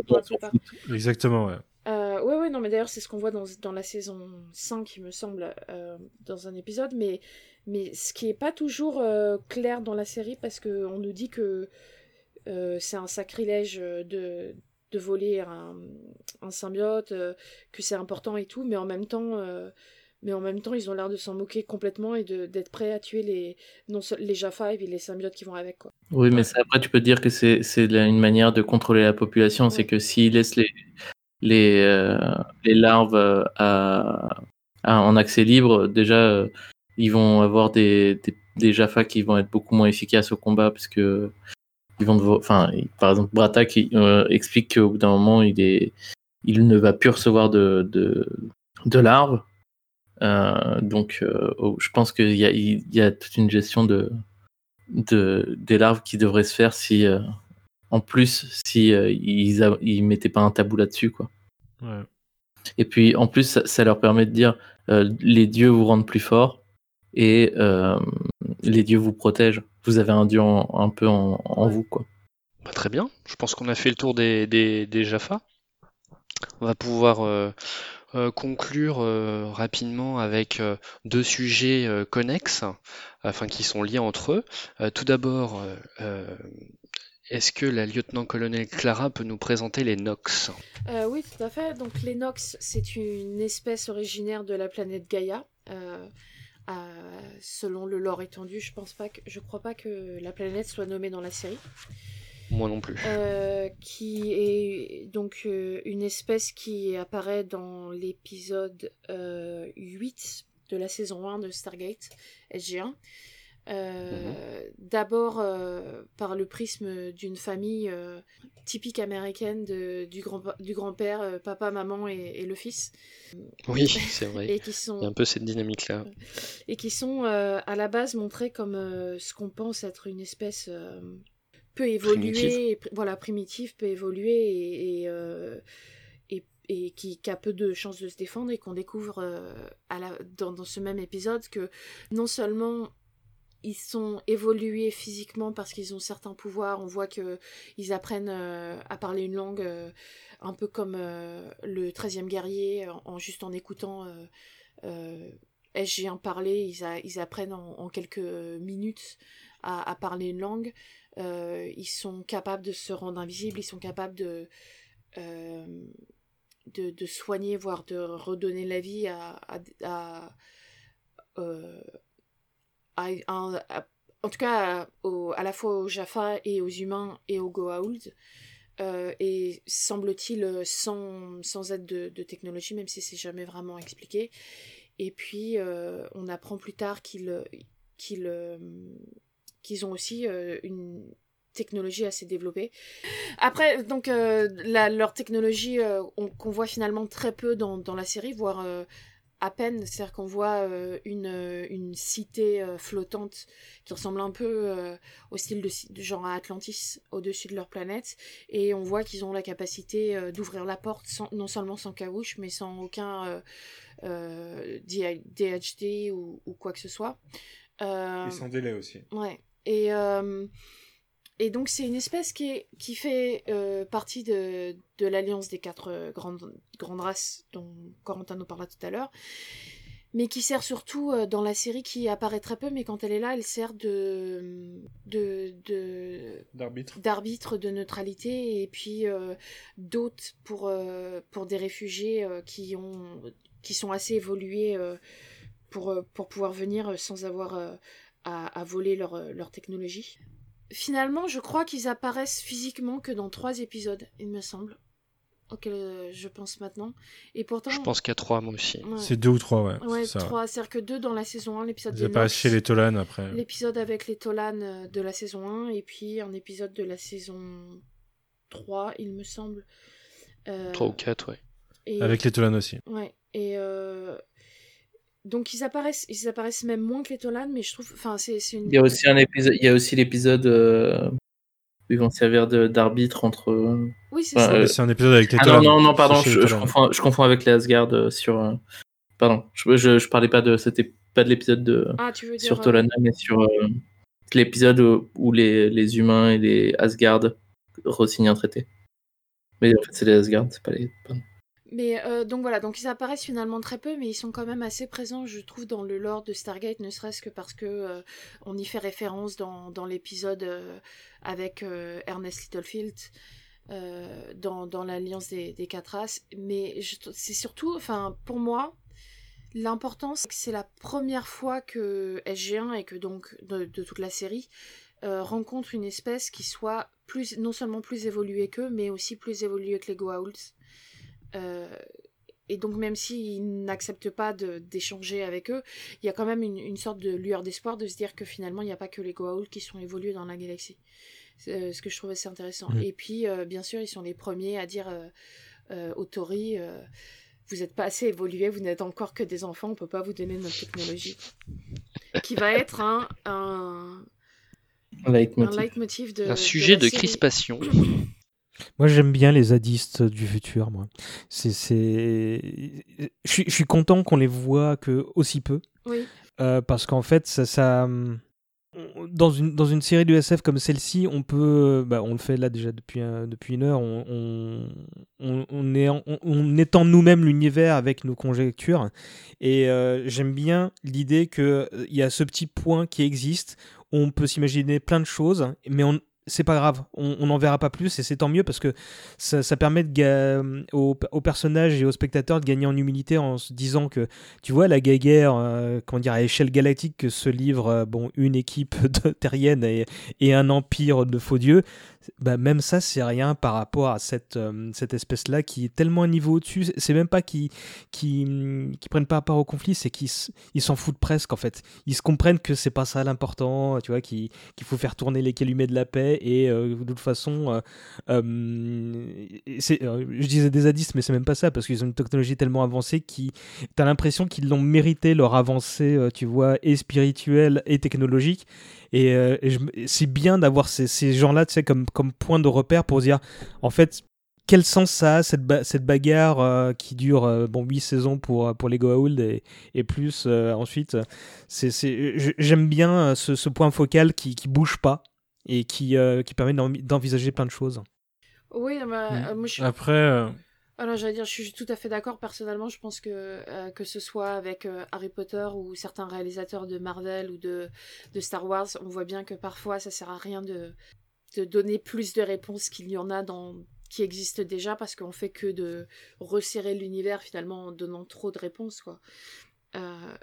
Exactement, ouais. Euh, ouais, ouais, non, mais d'ailleurs, c'est ce qu'on voit dans, dans, la saison 5, il me semble, euh, dans un épisode. Mais, mais ce qui est pas toujours euh, clair dans la série, parce qu'on nous dit que euh, c'est un sacrilège de, de voler un, un symbiote, que c'est important et tout, mais en même temps mais en même temps, ils ont l'air de s'en moquer complètement et d'être prêts à tuer les, non, les Jaffa et les symbiotes qui vont avec. Quoi. Oui, mais après, tu peux dire que c'est une manière de contrôler la population. C'est que s'ils laissent les, les, euh, les larves euh, en accès libre, déjà, euh, ils vont avoir des, des, des, Jaffa qui vont être beaucoup moins efficaces au combat parce que. Ils vont enfin, par exemple, Brata qui explique qu'au bout d'un moment, il, est, il ne va plus recevoir de, de, larves donc, je pense qu'il y y a toute une gestion de, de, des larves qui devrait se faire si, en plus, si ils, ils mettaient pas un tabou là-dessus, quoi. Ouais. Et puis, en plus, ça, leur permet de dire les dieux vous rendent plus fort et les dieux vous protègent. Vous avez un dieu un peu en, en vous, quoi. Bah, très bien. Je pense qu'on a fait le tour des, des, des Jaffa. On va pouvoir euh, conclure euh, rapidement avec euh, deux sujets connexes, enfin qui sont liés entre eux. tout d'abord, est-ce que la lieutenant-colonel Clara peut nous présenter les Nox? Oui, tout à fait. Donc les Nox, c'est une espèce originaire de la planète Gaïa. selon le lore étendu, je pense pas que, je crois pas que la planète soit nommée dans la série. Moi non plus. Euh, qui est donc euh, une espèce qui apparaît dans l'épisode 8 euh, de la saison 1 de Stargate SG1. Mhm. D'abord par le prisme d'une famille typique américaine de, du grand -père, papa, maman et, le fils. Oui, c'est vrai. et qui sont, Il y a un peu cette dynamique-là. Et qui sont à la base montrés comme ce qu'on pense être une espèce peut évoluer, voilà, primitif, peut évoluer et, euh, et, qui, a peu de chances de se défendre et qu'on découvre euh, à la, dans, dans, ce même épisode que non seulement ils sont évolués physiquement parce qu'ils ont certains pouvoirs, on voit que ils apprennent euh, à parler une langue un peu comme le 13e guerrier, en, juste en écoutant SG1 parler, ils, ils apprennent en, quelques minutes à, parler une langue. Euh, ils sont capables de se rendre invisibles, ils sont capables de, euh, de, soigner, voire de redonner la vie à, euh, en tout cas à, la fois aux Jaffa et aux humains et aux Goa'uld. et semble-t-il sans, sans aide de, technologie, même si c'est jamais vraiment expliqué. Et puis on apprend plus tard qu'ils ont aussi euh, une technologie assez développée. Après, donc, euh, leur technologie euh, qu'on voit finalement très peu dans la série, voire à peine, c'est-à-dire qu'on voit une, une cité flottante qui ressemble un peu au style de, genre à Atlantis au-dessus de leur planète, et on voit qu'ils ont la capacité d'ouvrir la porte non seulement sans caouche, mais sans aucun DHD ou, ou, quoi que ce soit. et sans délai aussi. Ouais. Et, euh, et donc c'est une espèce qui, est, qui fait euh, partie de, de l'alliance des quatre euh, grandes, grandes races dont Corentin nous parla tout à l'heure. mais qui sert surtout euh, dans la série qui apparaît très peu, mais quand elle est là, elle sert de de d'arbitre, d'arbitre de neutralité et puis euh, d'hôte pour pour des réfugiés qui ont qui sont assez évolués pour pour pouvoir venir sans avoir à, à, voler leur leur technologie. Finalement, je crois qu'ils apparaissent physiquement que dans trois épisodes, il me semble auquel euh, je pense maintenant. Et pourtant. Je pense qu'il y a trois, moi aussi. C'est deux ou trois, ouais. Ouais, trois. C'est-à-dire que deux dans la saison 1, l'épisode Ils apparaissent chez les Tolan après. L'épisode avec les Tolan euh, de la saison 1, et puis un épisode de la saison 3, il me semble. Euh... 3 ou 4, ouais. Et... Avec les Tolan aussi. Ouais. Et. Euh... Donc ils apparaissent, ils apparaissent même moins que les Tolan, mais je trouve, enfin c'est une. Il y a aussi un épisode, il y a aussi l'épisode euh, ils vont servir d'arbitre entre. Oui, c'est ça. C'est un épisode avec les ah, Non, non, non, pardon, je, je, confonds, je, confonds, avec les Asgard euh, sur. Euh, pardon, je, je, parlais pas de. C'était pas de l'épisode de. Ah, tu veux dire, sur euh, Tolana, mais sur l'épisode où, où, les, les humains et les Asgard re-signent un traité. Mais en fait, c'est les Asgard, c'est pas les. Pardon. Mais euh, donc voilà, donc ils apparaissent finalement très peu, mais ils sont quand même assez présents, je trouve, dans le lore de Stargate, ne serait-ce que parce que euh, on y fait référence dans, dans l'épisode euh, avec Ernest Littlefield, dans, dans l'alliance des, des quatre races. Mais c'est surtout, enfin, pour moi, l'important, c'est que c'est la première fois que SG1 et que donc de, de toute la série rencontre une espèce qui soit plus, non seulement plus évoluée qu'eux, mais aussi plus évoluée que les Goa'ulds. Euh, et donc même s'ils n'acceptent pas d'échanger avec eux, il y a quand même une, une sorte de lueur d'espoir de se dire que finalement il n'y a pas que les Goa'uld qui sont évolués dans la galaxie. Euh, ce que je trouve assez intéressant. Mmh. Et puis euh, bien sûr ils sont les premiers à dire euh, euh aux Tori, vous n'êtes pas assez évolués, vous n'êtes encore que des enfants, on peut pas vous donner notre technologie. qui va être un, un, un leitmotiv, un leitmotiv de... Un sujet de, de crispation. Moi, j'aime bien les zadistes du futur. Moi, c'est, c'est... Je, suis content qu'on les voit que aussi peu, oui. euh, parce qu'en fait, ça, ça, dans une dans une série de SF comme celle-ci, on peut, bah, on le fait là déjà depuis un, depuis une heure, on on, on, est, on, on étend nous-mêmes l'univers avec nos conjectures, et euh, j'aime bien l'idée que il y a ce petit point qui existe. On peut s'imaginer plein de choses, mais on, c'est pas grave, on n'en verra pas plus et c'est tant mieux parce que ça, permet de aux, personnages et aux spectateurs de gagner en humilité en se disant que tu vois la guerre, euh, comment dire, à échelle galactique que se livre euh, bon, une équipe de terrienne et, et, un empire de faux dieux, bah, même ça c'est rien par rapport à cette, euh, cette espèce-là qui est tellement un niveau au-dessus, c'est même pas qu'ils qui, qui prennent pas part au conflit, c'est qu'ils s'en foutent presque en fait. Ils se comprennent que c'est pas ça l'important, tu vois, qu'il faut faire tourner les calumets de la paix et euh, de toute façon, euh, euh, je disais des zadistes, mais c'est même pas ça parce qu'ils ont une technologie tellement avancée qui, t'as l'impression qu'ils l'ont mérité leur avancée, tu vois, et spirituelle et technologique. Et, et c'est bien d'avoir ces, ces gens-là, tu sais, comme, comme point de repère pour dire, en fait, quel sens ça a cette, ba cette bagarre euh, qui dure euh, bon 8 saisons pour, pour les Goa'uld et, et plus euh, ensuite j'aime bien ce, ce, point focal qui, qui bouge pas et qui, qui permet d'envisager plein de choses. Oui, bah, moi, je... après alors j'allais dire, je suis tout à fait d'accord. Personnellement, je pense que euh, que ce soit avec euh, Harry Potter ou certains réalisateurs de Marvel ou de, de Star Wars, on voit bien que parfois ça sert à rien de, de donner plus de réponses qu'il y en a dans qui existent déjà parce qu'on fait que de resserrer l'univers finalement en donnant trop de réponses quoi. Euh,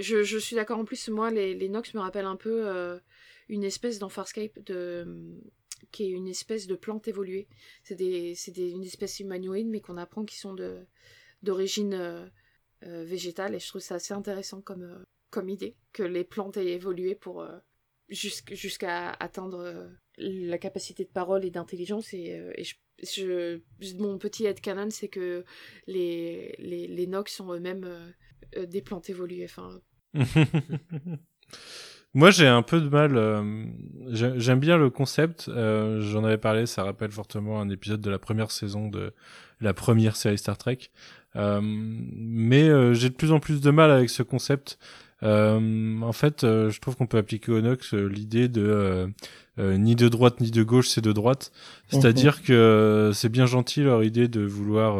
je, je, suis d'accord en plus moi les, les Nox me rappellent un peu une espèce dans Farscape de qui est une espèce de plante évoluée. C'est des, des, une espèce humanoïde, mais qu'on apprend qui sont d'origine euh, euh, végétale, et je trouve ça assez intéressant comme, euh, comme idée, que les plantes aient évolué pour jusqu'à atteindre la capacité de parole et d'intelligence, et je, je, mon petit headcanon, c'est que les, les, les Nox sont eux-mêmes des plantes évoluées. Enfin... Moi, j'ai un peu de mal. Euh, J'aime bien le concept. Euh, J'en avais parlé. Ça rappelle fortement un épisode de la première saison de la première série Star Trek. Euh, mais euh, j'ai de plus en plus de mal avec ce concept. Euh, en fait, je trouve qu'on peut appliquer au Nox l'idée de ni de droite ni de gauche, c'est de droite. C'est-à-dire mm -hmm. que c'est bien gentil leur idée de vouloir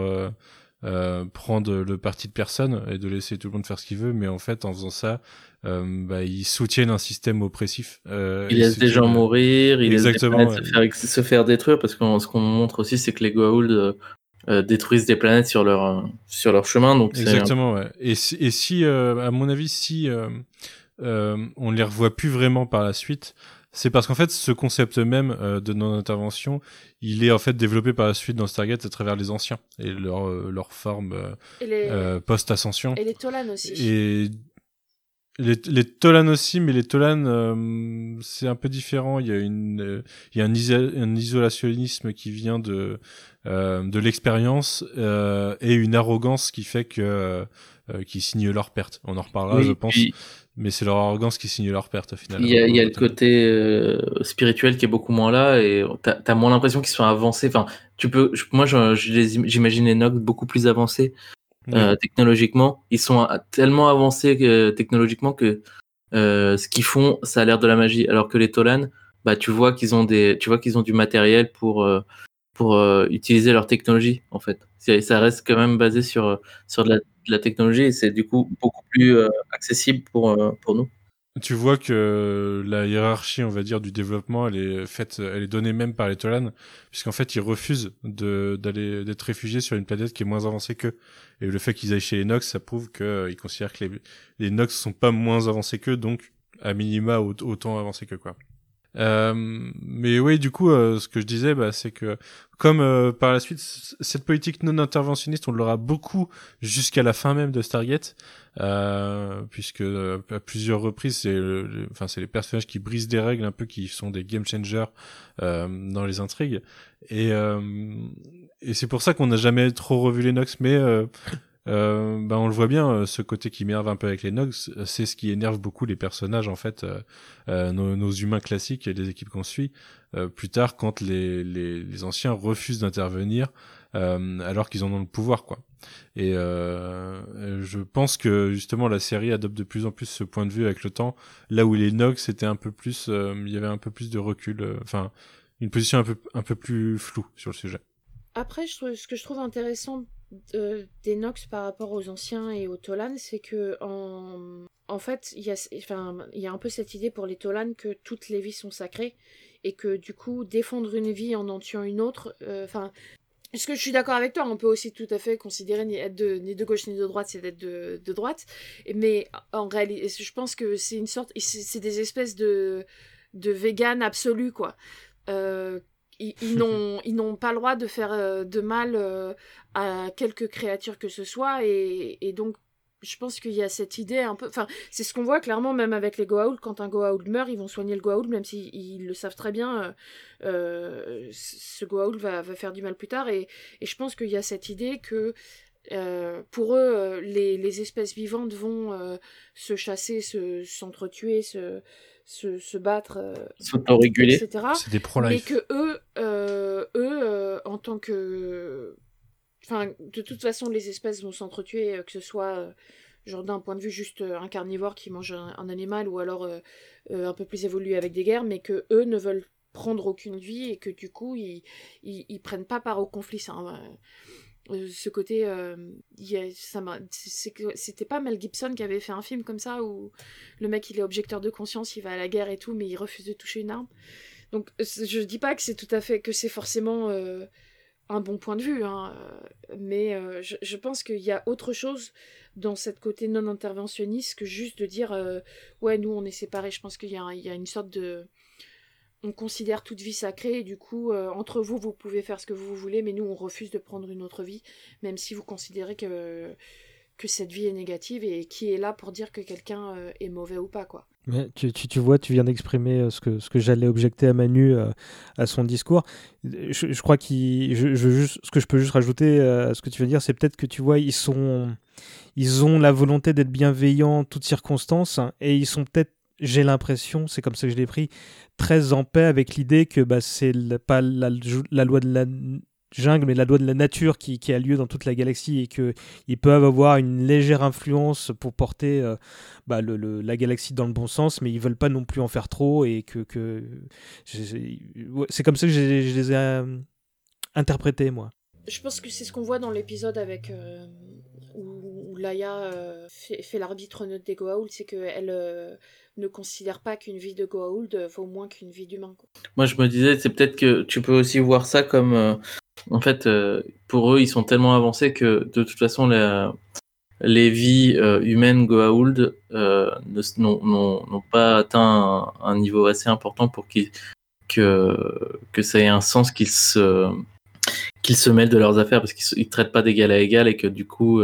prendre le parti de personne et de laisser tout le monde faire ce qu'il veut, mais en fait, en faisant ça, bah, ils soutiennent un système oppressif. ils laissent des gens mourir, ils laissent des planètes se, faire, détruire, parce que ce qu'on montre aussi, c'est que les Goa'uld détruisent des planètes sur leur, sur leur chemin. Donc Exactement, ouais. Et si, et si à mon avis, si on les revoit plus vraiment par la suite, c'est parce qu'en fait, ce concept même euh, de non-intervention, il est en fait développé par la suite dans Stargate à travers les anciens et leur, euh, leur forme euh, post-ascension. Et les Tolan aussi. Et les, les Tolan aussi, mais les Tolan, c'est un peu différent. Il y a, une, il y a un, un isolationnisme qui vient de, de l'expérience et une arrogance qui fait que qui signent leur perte. On en reparlera, je pense. Mais c'est leur arrogance qui signe leur perte au final. Il y a, il y a le côté euh, spirituel qui est beaucoup moins là et t'as as moins l'impression qu'ils sont avancés. Enfin, tu peux, moi j'imagine les Nox beaucoup plus avancés euh, technologiquement. Ils sont tellement avancés euh, technologiquement que euh, ce qu'ils font, ça a l'air de la magie. Alors que les Tolan, bah tu vois qu'ils ont des, tu vois qu'ils ont du matériel pour pour utiliser leur technologie en fait. Ça reste quand même basé sur sur de la la technologie et c'est du coup beaucoup plus euh, accessible pour, euh, pour nous. Tu vois que la hiérarchie, on va dire, du développement, elle est faite, elle est donnée même par les Tolan, puisqu'en fait, ils refusent de, d'aller, d'être réfugiés sur une planète qui est moins avancée qu'eux. Et le fait qu'ils aillent chez les Nox, ça prouve qu'ils euh, considèrent que les, les Nox sont pas moins avancés qu'eux, donc, à minima, autant avancés que quoi. Euh, mais oui, du coup, euh, ce que je disais, bah, c'est que comme euh, par la suite, cette politique non interventionniste, on l'aura beaucoup jusqu'à la fin même de Stargate, puisque à plusieurs reprises, c'est enfin c'est les personnages qui brisent des règles, un peu qui sont des game changers dans les intrigues, et et c'est pour ça qu'on n'a jamais trop revu les Nox, mais euh, bah on le voit bien, euh, ce côté qui m'énerve un peu avec les Nox, euh, c'est ce qui énerve beaucoup les personnages en fait, euh, nos, nos, humains classiques et les équipes qu'on suit. plus tard, quand les, les, les anciens refusent d'intervenir, alors qu'ils en ont le pouvoir, quoi. Et je pense que justement la série adopte de plus en plus ce point de vue avec le temps, là où les Nox c'était un peu plus, il y avait un peu plus de recul, enfin une position un peu un peu plus floue sur le sujet. Après, je trouve, ce que je trouve intéressant des Nox par rapport aux anciens et aux Tolan, c'est que en, en fait, il y, a, enfin, y a un peu cette idée pour les Tolan que toutes les vies sont sacrées et que du coup, défendre une vie en en tuant une autre, euh, enfin. est-ce que je suis d'accord avec toi? On peut aussi tout à fait considérer ni être de, ni de gauche ni de droite, c'est d'être de, de, droite. Mais en réalité, je pense que c'est une sorte, c'est des espèces de de vegan absolu quoi. Euh, ils, n'ont pas le droit de faire euh, de mal euh, à quelque créature que ce soit et, donc je pense qu'il y a cette idée un peu enfin c'est ce qu'on voit clairement même avec les Goa'uld. Quand un Goa'uld meurt ils vont soigner le Goa'uld même s'ils le savent très bien euh, ce Goa'uld va, va, faire du mal plus tard. Et, et je pense qu'il y a cette idée que pour eux, les, les, espèces vivantes vont se chasser, s'entretuer, se, se, se battre, euh, etc. C'est des pro Mais que eux, euh, eux euh, en tant que. Enfin, de toute façon, les espèces vont s'entretuer, que ce soit genre d'un point de vue juste un carnivore qui mange un, animal ou alors un peu plus évolué avec des guerres, mais que eux ne veulent prendre aucune vie et que du coup ils, ils, ils prennent pas part au conflit. Euh, ce côté euh, c'était pas Mel Gibson qui avait fait un film comme ça où le mec il est objecteur de conscience il va à la guerre et tout mais il refuse de toucher une arme. Donc euh, je dis pas que c'est tout à fait que c'est forcément un bon point de vue hein, mais je, je, pense qu'il y a autre chose dans cette côté non interventionniste que juste de dire ouais nous on est séparés. Je pense qu'il y, y, a une sorte de on considère toute vie sacrée et du coup, euh, entre vous, vous pouvez faire ce que vous voulez, mais nous, on refuse de prendre une autre vie, même si vous considérez que, que cette vie est négative et qui est là pour dire que quelqu'un euh, est mauvais ou pas, quoi. Mais tu, tu, vois, tu viens d'exprimer euh, ce que, ce que j'allais objecter à Manu à son discours. Je, crois qu'il, je, juste, ce que je peux juste rajouter à ce que tu veux dire, c'est peut-être que tu vois, ils sont, ils ont la volonté d'être bienveillants en toutes circonstances hein, et ils sont peut-être j'ai l'impression, c'est comme ça que je l'ai pris, très en paix avec l'idée que bah, c'est pas la, loi de la jungle, mais la loi de la nature qui, a lieu dans toute la galaxie et qu'ils peuvent avoir une légère influence pour porter euh, bah, le, la galaxie dans le bon sens, mais ils veulent pas non plus en faire trop et que, que c'est comme ça que je, les ai euh, interprétés, moi. Je pense que c'est ce qu'on voit dans l'épisode avec euh, où, où Laia fait, l'arbitre neutre des Goa'uld, c'est qu'elle ne considère pas qu'une vie de Goa'uld vaut moins qu'une vie d'humain. Moi, je me disais, c'est peut-être que tu peux aussi voir ça comme, euh, en fait, euh, pour eux, ils sont tellement avancés que de toute façon, les vies euh, humaines Goa'uld ne n'ont pas atteint un, niveau assez important pour que que ça ait un sens qu'ils se qu'ils se mêlent de leurs affaires parce qu'ils ils traitent pas d'égal à égal et que du coup,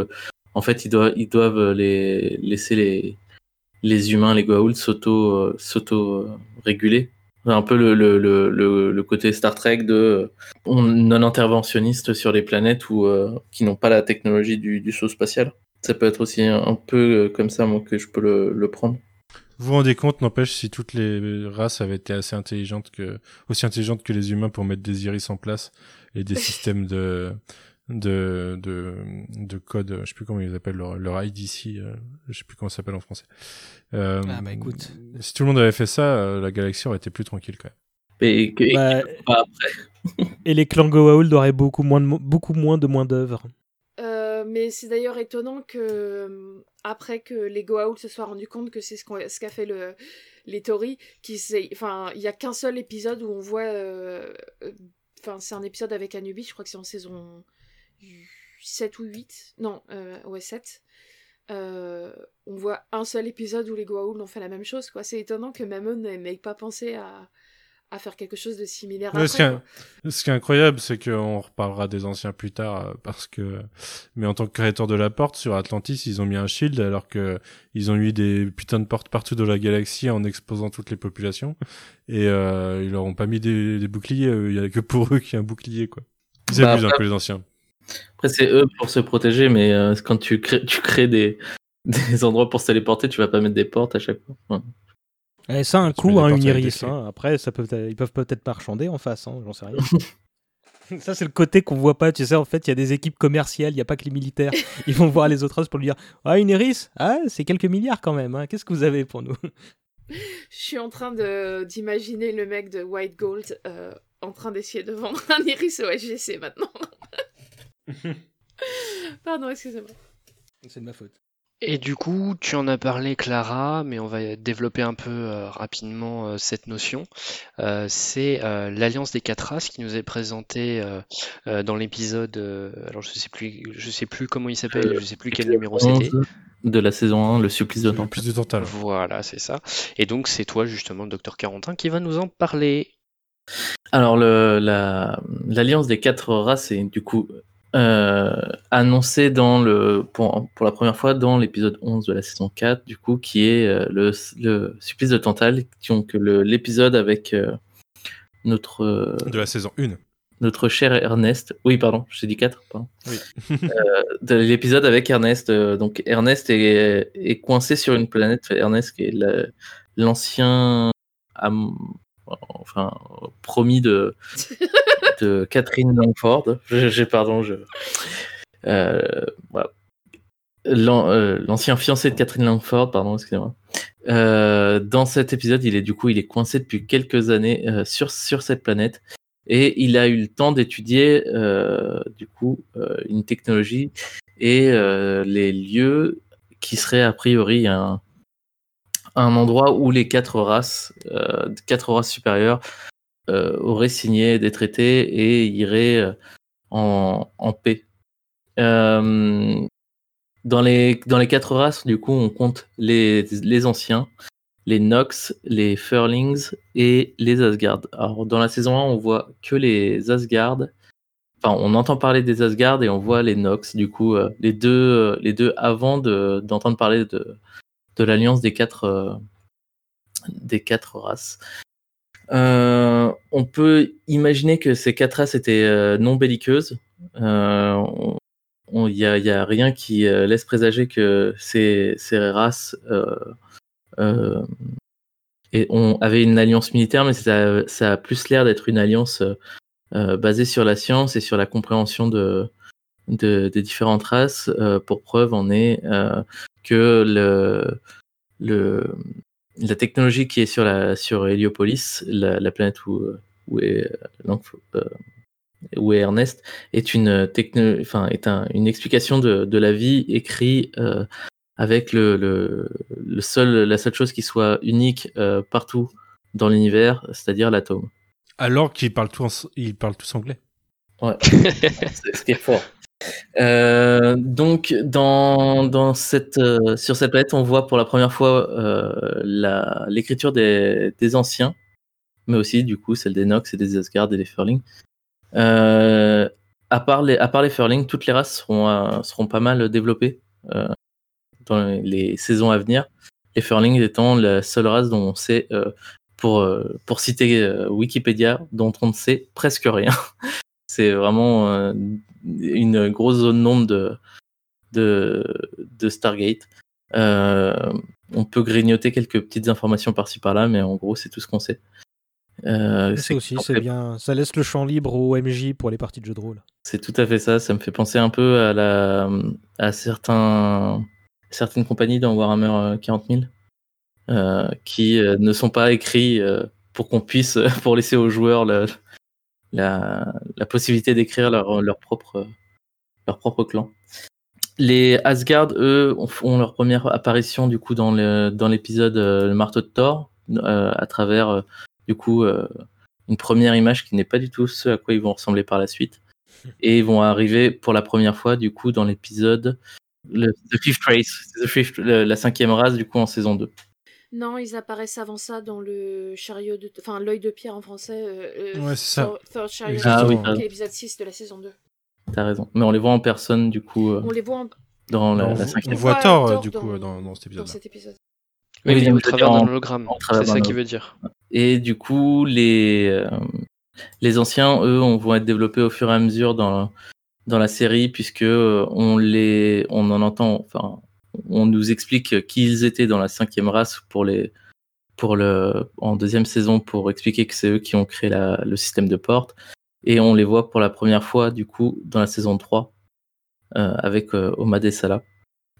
en fait, ils doivent ils doivent les laisser les les humains, les Goa'uld s'auto euh, s'auto euh, réguler. Un peu le, le, le, le, côté Star Trek de euh, on- non-interventionniste sur les planètes ou euh, qui n'ont pas la technologie du, du saut spatial. Ça peut être aussi un, peu comme ça, moi, que je peux le, le prendre. Vous vous rendez compte, n'empêche, si toutes les races avaient été assez intelligentes que, aussi intelligentes que les humains pour mettre des iris en place et des systèmes de, de, de, de code, je sais plus comment ils appellent leur, leur IDC, euh, je sais plus comment ça s'appelle en français. Euh, Ah, bah, écoute. Si tout le monde avait fait ça, euh, la galaxie aurait été plus tranquille quand même. Et, que- et Bah, pas après. et les clans Goa'uld auraient beaucoup moins de, beaucoup moins de moins d'œuvres. Euh, mais c'est d'ailleurs étonnant que après que les Goa'uld se soient rendus compte que c'est ce qu'a fait le, les Tories, qui enfin il y a qu'un seul épisode où on voit, euh, enfin c'est un épisode avec Anubis, je crois que c'est en saison 7 ou 8, non euh, ouais 7. Euh, on voit un seul épisode où les Goa'uld ont fait la même chose quoi. C'est étonnant que même eux n'aient pas pensé à, à faire quelque chose de similaire. Après, ce, qui est, quoi. ce qui est incroyable, c'est qu'on reparlera des anciens plus tard, euh, parce que, mais en tant que créateur de la porte, sur Atlantis, ils ont mis un shield, alors que ils ont eu des putains de portes partout dans la galaxie en exposant toutes les populations, et euh, ils leur ont pas mis des, des boucliers, il y a que pour eux qu'il y a un bouclier, quoi. Ils Bah, abusent un peu les anciens. Après, c'est eux pour se protéger, mais euh, quand tu crées, tu crées des, des endroits pour se téléporter, tu vas pas mettre des portes à chaque fois. Ouais. Et ça, un Tu coup, hein, une iris. hein. Après, ça peut, ils peuvent peut-être marchander en face, hein, j'en sais rien. ça, c'est le côté qu'on voit pas. Tu sais, en fait, il y a des équipes commerciales, il n'y a pas que les militaires. Ils vont voir les autres races pour lui dire Ah, une iris? Ah, c'est quelques milliards quand même. hein. Qu'est-ce que vous avez pour nous? Je suis en train de d'imaginer le mec de White Gold euh, en train d'essayer de vendre un iris au SGC maintenant. Pardon, excusez-moi. C'est de ma faute. Et du coup, tu en as parlé, Clara, mais on va développer un peu euh, rapidement euh, cette notion. Euh, c'est euh, l'alliance des quatre races qui nous est présentée euh, euh, dans l'épisode. euh, alors, je sais plus, je sais plus comment il s'appelle, je sais plus quel numéro c'était. 11 de la saison 1, le supplice de Le temps. plus de Tantal. Voilà, c'est ça. Et donc, c'est toi, justement, le docteur Carentin, qui va nous en parler. Alors, la, l'alliance des quatre races est du coup euh, annoncée dans le, pour, pour la première fois dans l'épisode 11 de la saison 4, du coup, qui est euh, le, le supplice de Tantal, donc le, l'épisode avec euh, notre, euh, De la saison 1. notre cher Ernest. Oui, pardon, j'ai dit 4. Pardon. Oui. Euh, de l'épisode avec Ernest. euh, donc, Ernest est, est coincé sur une planète. Ernest, qui est la- l'ancien enfin, promis de, Catherine Langford. J'ai, pardon, je. Euh, euh, L'ancien fiancé de Catherine Langford, pardon, excusez-moi. Euh, dans cet épisode, il est du coup, il est coincé depuis quelques années sur, sur cette planète et il a eu le temps d'étudier du coup une technologie et les lieux qui seraient a priori un, un endroit où les quatre races, quatre races supérieures euh, auraient signé des traités et iraient euh, en, en paix. Euh, dans les, dans les quatre races, du coup, on compte les, les anciens, les Nox, les Furlings et les Asgard. Alors, dans la saison 1, on voit que les Asgard. Enfin, on entend parler des Asgard et on voit les Nox, du coup, les, deux, les deux avant de- d'entendre parler de, de l'alliance des quatre, des quatre races. Euh, on peut imaginer que ces quatre races étaient euh, non belliqueuses. Euh, il n'y a, a rien qui euh, laisse présager que ces, ces races euh, euh, et on avait une alliance militaire, mais ça, ça a plus l'air d'être une alliance euh, euh, basée sur la science et sur la compréhension de, de- des différentes races. Euh, pour preuve, on est euh, que le, le, la technologie qui est sur, la, sur Heliopolis, la, la planète où, où est euh, euh, où est Ernest, est une techno, enfin est un, une explication de, de la vie écrite euh, avec le, le, le, seul, la seule chose qui soit unique euh, partout dans l'univers, c'est-à-dire l'atome. Alors qu'ils parlent tous, ils parlent tous anglais. Ouais, c'est ce qui est fort. Euh, donc, euh, sur cette planète, on voit pour la première fois euh, l'écriture des, anciens, mais aussi, du coup, celle des Nox et des Asgard et des Furling. À, part les, à Furling, toutes les races seront, pas mal développées dans les saisons à venir. Les Furling étant la seule race dont on sait, pour, pour citer Wikipédia, dont on ne sait presque rien. C'est vraiment une grosse zone d'ombre de, de, de Stargate. Euh, on peut grignoter quelques petites informations par-ci par-là, mais en gros, c'est tout ce qu'on sait. Euh, Ça c'est aussi, c'est bien. Ça laisse le champ libre au MJ pour les parties de jeux de rôle. C'est tout à fait ça. Ça me fait penser un peu à, la, à certains, certaines compagnies dans Warhammer euh, 40 000 euh, qui euh, ne sont pas écrits pour qu'on puisse, pour laisser aux joueurs le- la, la possibilité d'écrire leur, leur, propre, leur propre clan. Les Asgard, eux, ont- leur première apparition du coup dans le- dans l'épisode euh, Le marteau de Thor, euh, à travers euh, du coup euh, une première image qui n'est pas du tout ce à quoi ils vont ressembler par la suite et ils vont arriver pour la première fois du coup dans l'épisode The Fifth Race, The Fifth- la cinquième race du coup en saison 2. Non, ils apparaissent avant ça dans le chariot de. Enfin, l'œil de pierre en français. euh, euh, Ouais, c'est ça. Third Chariot, Ah oui, qui t'as- est l'épisode 6 de la saison 2. T'as raison. Mais on les voit en personne du coup euh, On les voit en- dans la, on, la cinquième. on voit voit Thor, Thor du dans- coup, dans, dans cet dans épisode. cet épisode. Oui, Oui, au mais travers en- d'un hologramme. C'est ça qu'il veut dire. Et du coup, les, euh, les anciens, eux, on, vont être développés au fur et à mesure dans, dans la série, puisque on, les, on en entend, enfin, on nous explique qui ils étaient dans la cinquième race pour les, pour le, en deuxième saison pour expliquer que c'est eux qui ont créé la, le système de porte. Et on les voit pour la première fois, du coup, dans la saison 3, euh, avec euh, Omade Salah.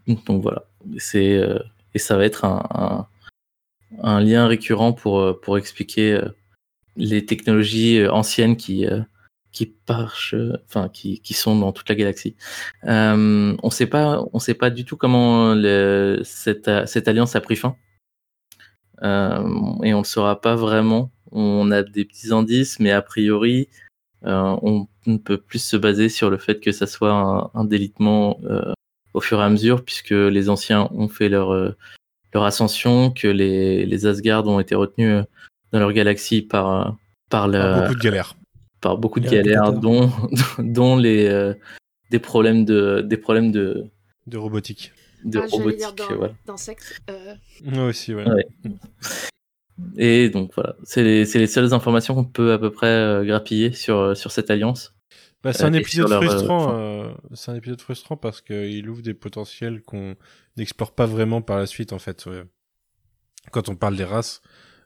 Donc voilà. C'est, euh, et ça va être un, un, un lien récurrent pour, euh, pour expliquer les technologies anciennes qui, qui, parchent, enfin, qui, qui sont dans toute la galaxie. Euh, on sait pas, on sait pas du tout comment le, cette, cette alliance a pris fin. Euh, et on le saura pas vraiment. On a des petits indices, mais a priori, euh, on ne peut plus se baser sur le fait que ça soit un, un délitement euh, au fur et à mesure, puisque les anciens ont fait leur, euh, leur ascension, que les, les Asgard ont été retenus euh, dans leur galaxie par, par, le, Beaucoup de galères. Par beaucoup de galères, dont, dont les, euh, des problèmes de, des problèmes de, De robotique. de Ah, robotique. voilà. d'insectes. Euh, Moi aussi, ouais. Ouais. Et donc voilà, c'est les, c'est les seules informations qu'on peut à peu près euh, grappiller sur, sur cette alliance. Bah, c'est Euh, un épisode leur, euh, frustrant. euh, c'est un épisode frustrant parce qu'il ouvre des potentiels qu'on n'explore pas vraiment par la suite, en fait. ouais. Quand on parle des races,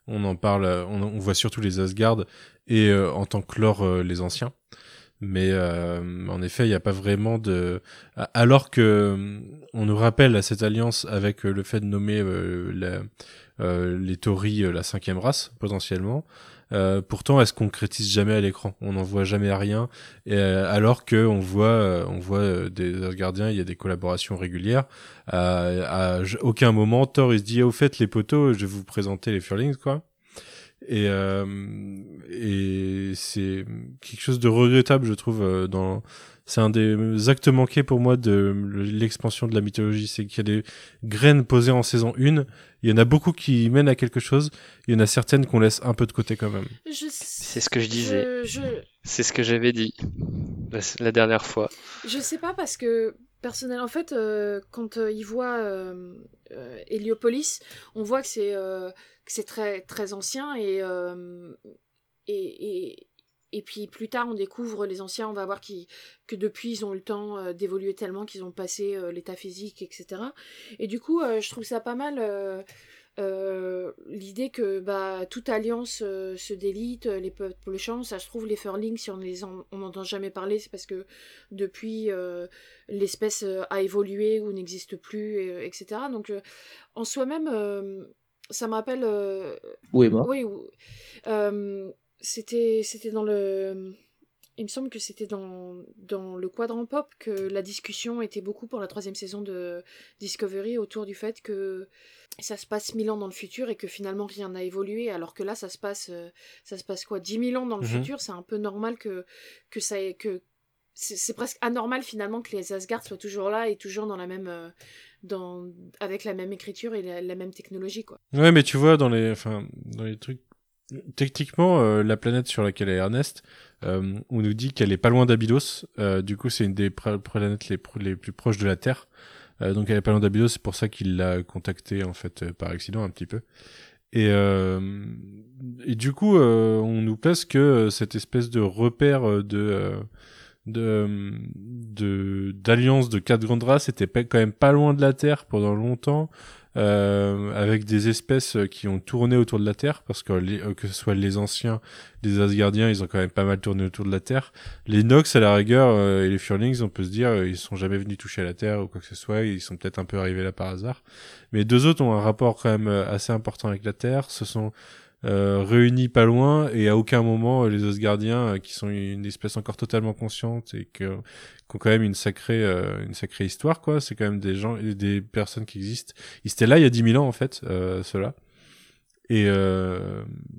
on en parle, euh, on, voit surtout les Asgard et euh, en tant que lore euh, les anciens. Mais euh, en effet, il n'y a pas vraiment de. Alors que on nous rappelle à cette alliance avec le fait de nommer les Tories la cinquième race potentiellement. Euh, pourtant, elle se concrétise jamais à l'écran. On n'en voit jamais rien. Euh, alors que on voit, euh, on voit euh, des Asgardiens, il y a des collaborations régulières. Euh, à aucun moment, Thor il se dit au fait les poteaux, je vais vous présenter les Furlings quoi. Et et c'est quelque chose de regrettable, je trouve. dans c'est un des actes manqués pour moi de l'expansion de la mythologie, c'est qu'il y a des graines posées en saison 1. Il y en a beaucoup qui mènent à quelque chose. Il y en a certaines qu'on laisse un peu de côté quand même. je, C'est ce que je disais. Je, je, C'est ce que j'avais dit la, la dernière fois. je sais pas parce que personnel, en fait, euh, quand euh, ils voient euh, euh, Héliopolis, on voit que c'est euh, très très ancien et, euh, et et et puis plus tard, on découvre les anciens, on va voir qui, que depuis, ils ont eu le temps euh, d'évoluer tellement qu'ils ont passé euh, l'état physique, etc. Et du coup, euh, je trouve ça pas mal euh, l'idée que bah, toute alliance euh, se délite, les peuples changent. Ça, je trouve, les Furlings, si on en- n'entend jamais parler, c'est parce que depuis, euh, l'espèce a évolué ou n'existe plus, et, etc. Donc, en soi-même, ça me rappelle oui, ou- euh, c'était c'était dans le il me semble que c'était dans, dans le quadrant pop que la discussion était beaucoup pour la troisième saison de Discovery autour du fait que ça se passe mille ans dans le futur et que finalement rien n'a évolué, alors que là ça se passe, euh, ça se passe quoi, dix mille ans dans le Mhm. futur, c'est un peu normal que, que ça ait, que c'est c'est presque anormal finalement que les Asgard soient toujours là et toujours dans la même, euh, dans, avec la même écriture et la, la même technologie quoi. Ouais, mais tu vois, dans les, enfin, dans les trucs, techniquement, euh, la planète sur laquelle est Ernest, euh, on nous dit qu'elle est pas loin d'Abydos. Euh, du coup, c'est une des planètes les, plus proches de la Terre. Donc, elle est pas loin d'Abydos. C'est pour ça qu'il l'a contacté en fait par accident un petit peu. Et, du coup, on nous place que cette espèce de repère de de de d'alliance de quatre grandes races était quand même pas loin de la Terre pendant longtemps euh, avec des espèces euh, qui ont tourné autour de la Terre, parce que les, euh, que ce soit les anciens, les Asgardiens, ils ont quand même pas mal tourné autour de la Terre. Les Nox, à la rigueur, euh, et les Furlings, on peut se dire, euh, ils sont jamais venus toucher la Terre ou quoi que ce soit, ils sont peut-être un peu arrivés là par hasard. Mais deux autres ont un rapport quand même assez important avec la Terre, se sont euh, réunis pas loin, et à aucun moment, euh, les Asgardiens, euh, qui sont une espèce encore totalement consciente et que, qui ont quand même une sacrée, une sacrée histoire, quoi, c'est quand même des gens, des personnes qui existent ils étaient là il y a 10 000 ans en fait, euh, ceux-là. Et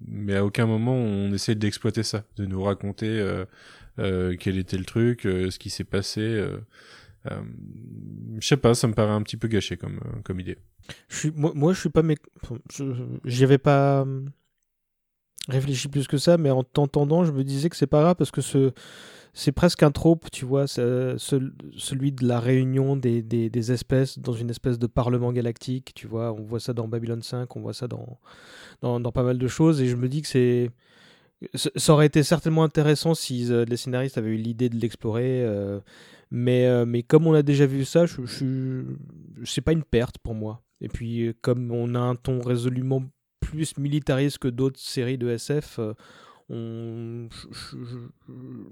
mais à aucun moment on essaie d'exploiter ça, de nous raconter quel était le truc, ce qui s'est passé. Je sais pas, ça me paraît un petit peu gâché comme comme idée. Je suis, moi, je suis pas. Mé... J'y avais pas réfléchi plus que ça, mais en t'entendant, je me disais que c'est pas grave parce que ce, c'est presque un trope, tu vois, ce- celui de la réunion des, espèces dans une espèce de parlement galactique, tu vois. On voit ça dans Babylon 5, on voit ça dans, dans, pas mal de choses, et je me dis que c'est. Ça aurait été certainement intéressant si euh, les scénaristes avaient eu l'idée de l'explorer, euh, mais, euh, mais comme on a déjà vu ça, je, c'est pas une perte pour moi. Et puis, comme on a un ton résolument plus militariste que d'autres séries de SF, euh,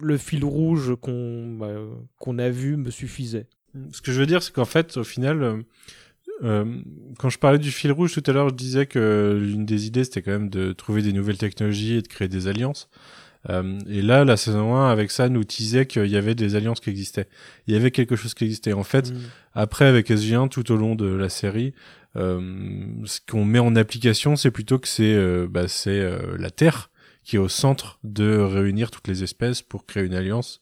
le fil rouge qu'on bah, qu'on a vu me suffisait. Ce que je veux dire, c'est qu'en fait, au final, euh, euh, quand je parlais du fil rouge tout à l'heure, je disais que l'une des idées, c'était quand même de trouver des nouvelles technologies et de créer des alliances. Euh, et là, la saison 1, avec ça, nous disait qu'il y avait des alliances qui existaient. Il y avait quelque chose qui existait. En fait, Mm. après, avec SG1, tout au long de la série, euh, ce qu'on met en application, c'est plutôt que c'est euh, bah, c'est la Terre qui est au centre de réunir toutes les espèces pour créer une alliance,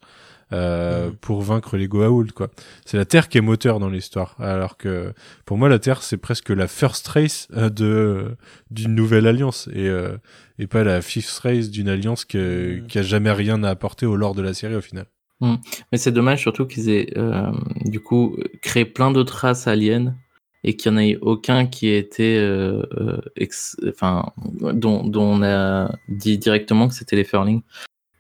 euh, Mhm. pour vaincre les Goa'uld, quoi. C'est la Terre qui est moteur dans l'histoire, alors que pour moi, la Terre, c'est presque la first race euh, de d'une nouvelle alliance et euh, et pas la fifth race d'une alliance que, Mhm. qui a jamais rien à apporter au lore de la série au final. Mais c'est dommage surtout qu'ils aient euh, du coup créé plein d'autres races aliens et qu'il n'y en ait aucun qui ait été, euh, euh, ex- enfin, dont, dont on a dit directement que c'était les Furlings.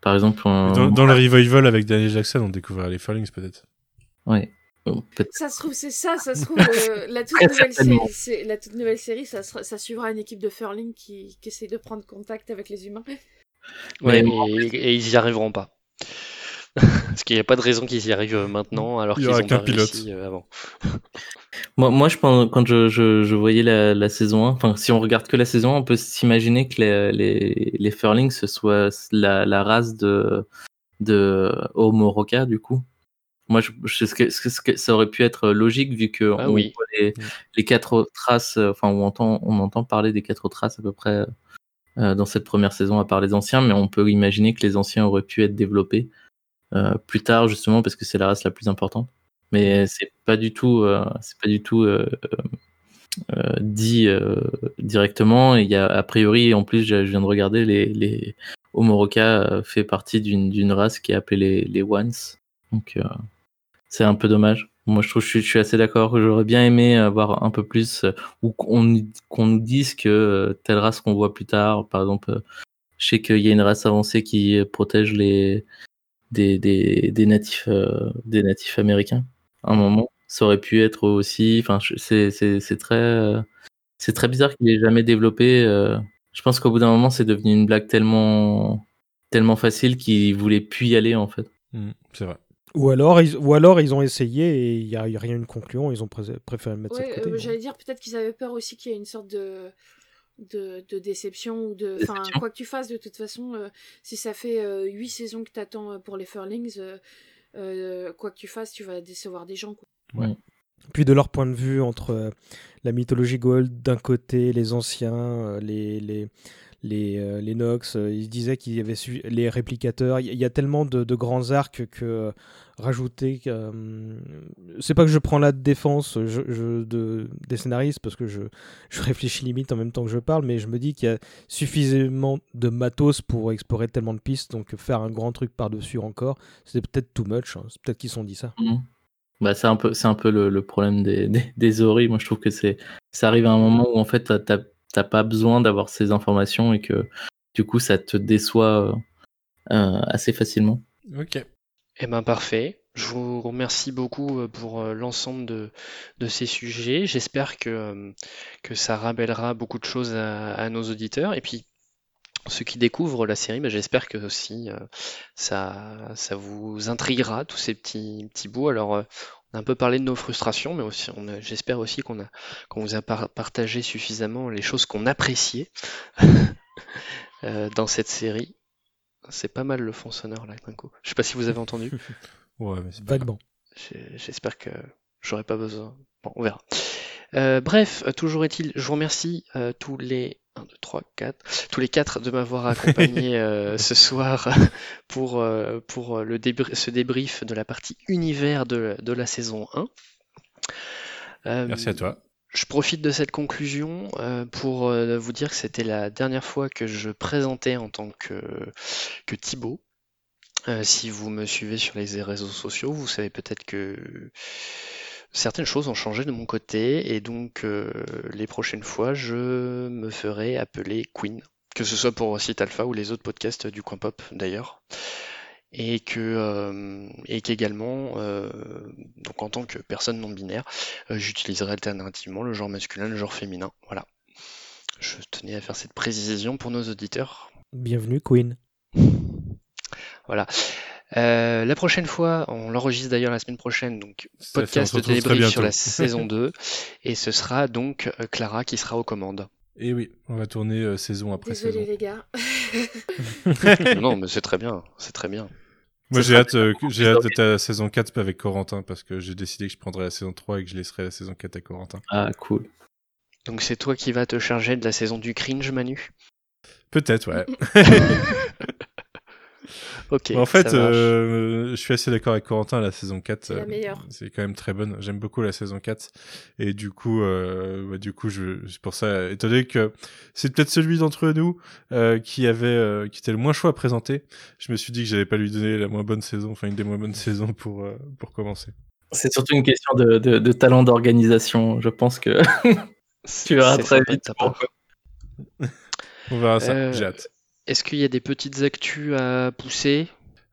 Par exemple, on... Dans, dans le revival avec Daniel Jackson, on découvrira les Furlings peut-être. ouais. Peut- Ça se trouve, c'est ça, ça se trouve, euh, la, toute nouvelle série, la toute nouvelle série, ça, sera- ça suivra une équipe de Furling qui, qui essaie de prendre contact avec les humains. Ouais, Mais- et, et ils y arriveront pas. Parce qu'il n'y a pas de raison qu'ils y arrivent euh, maintenant alors qu'ils ont qu'un pas pilote. réussi euh, avant. Moi, moi, je pense, quand je, je, je voyais la, la saison 1, enfin, si on regarde que la saison 1, on peut s'imaginer que les, les, les Furlings, ce soit la, la race de, de Homo Roca, du coup. Moi, je, je- ce que, ce que ça aurait pu être logique, vu que Ah on oui. voit les, les quatre autres races, euh, enfin, on entend, on entend parler des quatre autres races à peu près euh, dans cette première saison, à part les anciens, mais on peut imaginer que les anciens auraient pu être développés euh, plus tard, justement, parce que c'est la race la plus importante. Mais c'est pas du tout, euh, c'est pas du tout euh, euh, dit directement. Il y a a priori, en plus, je viens de regarder, les, les Homoroka euh, fait partie d'une race qui est appelée les, Ones. Donc c'est un peu dommage. Moi, je trouve, je suis, assez d'accord. J'aurais bien aimé avoir un peu plus, ou qu'on nous dise que telle race qu'on voit plus tard, par exemple, je sais qu'il y a une race avancée qui protège les des, des, des natifs des natifs américains. Un moment, ça aurait pu être aussi. Enfin, c'est c'est c'est très euh, c'est très bizarre qu'il ait jamais développé. euh, je pense qu'au bout d'un moment, c'est devenu une blague tellement tellement facile qu'il voulait plus y aller en fait. Mm, c'est vrai. Ou alors, ils, ou alors ils ont essayé et il n'y a, il y a rien eu de concluant, ils ont pré- préféré le mettre ça de Ouais, côté. euh, j'allais dire peut-être qu'ils avaient peur aussi qu'il y ait une sorte de de, de déception ou de. Enfin, quoi que tu fasses, de toute façon, euh, si ça fait euh, huit saisons que t'attends pour les Furlings, euh, quoi que tu fasses, tu vas décevoir des gens. quoi. Puis de leur point de vue, entre euh, la mythologie Gold d'un côté, les anciens, euh, les, les, les, les Nox, ils disaient qu'il y avait su- les réplicateurs. Il y, il y a tellement de, de grands arcs que euh, rajouter. que, euh, c'est pas que je prends la défense je, je- de, des scénaristes parce que je, je réfléchis limite en même temps que je parle, mais je me dis qu'il y a suffisamment de matos pour explorer tellement de pistes, donc faire un grand truc par-dessus encore, c'est peut-être too much. hein. C'est peut-être qu'ils se sont dit ça. Mhm. Bah, c'est un peu, c'est un peu le, le problème des, des, des Ori. Moi, je trouve que c'est, ça arrive à un moment où en fait, t'as- t'as t'as pas besoin d'avoir ces informations et que du coup, ça te déçoit euh, euh, assez facilement. Ok. Eh ben parfait. Je vous remercie beaucoup euh, pour euh, l'ensemble de, de ces sujets. J'espère que, euh, que ça rappellera beaucoup de choses à, nos auditeurs. Et puis, ceux qui découvrent la série, ben, j'espère que aussi ça, ça vous intriguera, tous ces petits, petits bouts. Alors, on a un peu parlé de nos frustrations, mais aussi, j'espère aussi qu'on a, qu'on vous a par- partagé suffisamment les choses qu'on appréciait dans cette série. C'est pas mal le fond sonore là d'un coup. Je sais pas si vous avez entendu. Ouais, mais c'est. Vaguement. J'espère que j'aurai pas besoin. Bon, on verra. Euh, bref, euh, toujours est-il, je vous remercie euh, tous les 1, 2, 3, 4, tous les quatre de m'avoir accompagné euh, ce soir pour, euh, pour le débr- ce débrief de la partie univers de, de la saison 1. Euh, Merci à toi. Je profite de cette conclusion euh, pour euh, vous dire que c'était la dernière fois que je présentais en tant que, que Thibaut. Euh, si vous me suivez sur les réseaux sociaux, vous savez peut-être que certaines choses ont changé de mon côté et donc les prochaines fois, je me ferai appeler Queen, que ce soit pour Site Alpha ou les autres podcasts du Coin Pop d'ailleurs. Et que euh, et qu'également, euh, donc en tant que personne non binaire, euh, j'utiliserai alternativement le genre masculin, le genre féminin. Voilà. Je tenais à faire cette précision pour nos auditeurs. Bienvenue, Queen. Voilà. Euh, la prochaine fois, on l'enregistre d'ailleurs la semaine prochaine, donc Ça podcast de débrief sur la saison 2. Et ce sera donc euh, Clara qui sera aux commandes. Et oui, on va tourner euh, saison après Désolée saison. les gars. non, mais c'est très bien, c'est très bien. Moi, Ça j'ai hâte, euh, que- j'ai hâte d'être à la saison 4 avec Corentin parce que j'ai décidé que je prendrais la saison 3 et que je laisserai la saison 4 à Corentin. Ah, cool. Donc c'est toi qui vas te charger de la saison du cringe, Manu? Peut-être, ouais. Ok. en fait, euh, je suis assez d'accord avec Corentin, la saison 4. C'est la euh. C'est quand même très bonne. J'aime beaucoup la saison 4. Et du coup, euh, bah, du coup, je, c'est pour ça, étant donné que c'est peut-être celui d'entre nous euh, qui avait, euh, qui était le moins chaud à présenter, je me suis dit que j'allais pas lui donner la moins bonne saison, enfin une des moins bonnes saisons pour, euh, pour commencer. C'est surtout une question de, de, de talent d'organisation. Je pense que tu verras très vite. On verra ça. Euh, J'ai hâte. Est-ce qu'il y a des petites actus à pousser?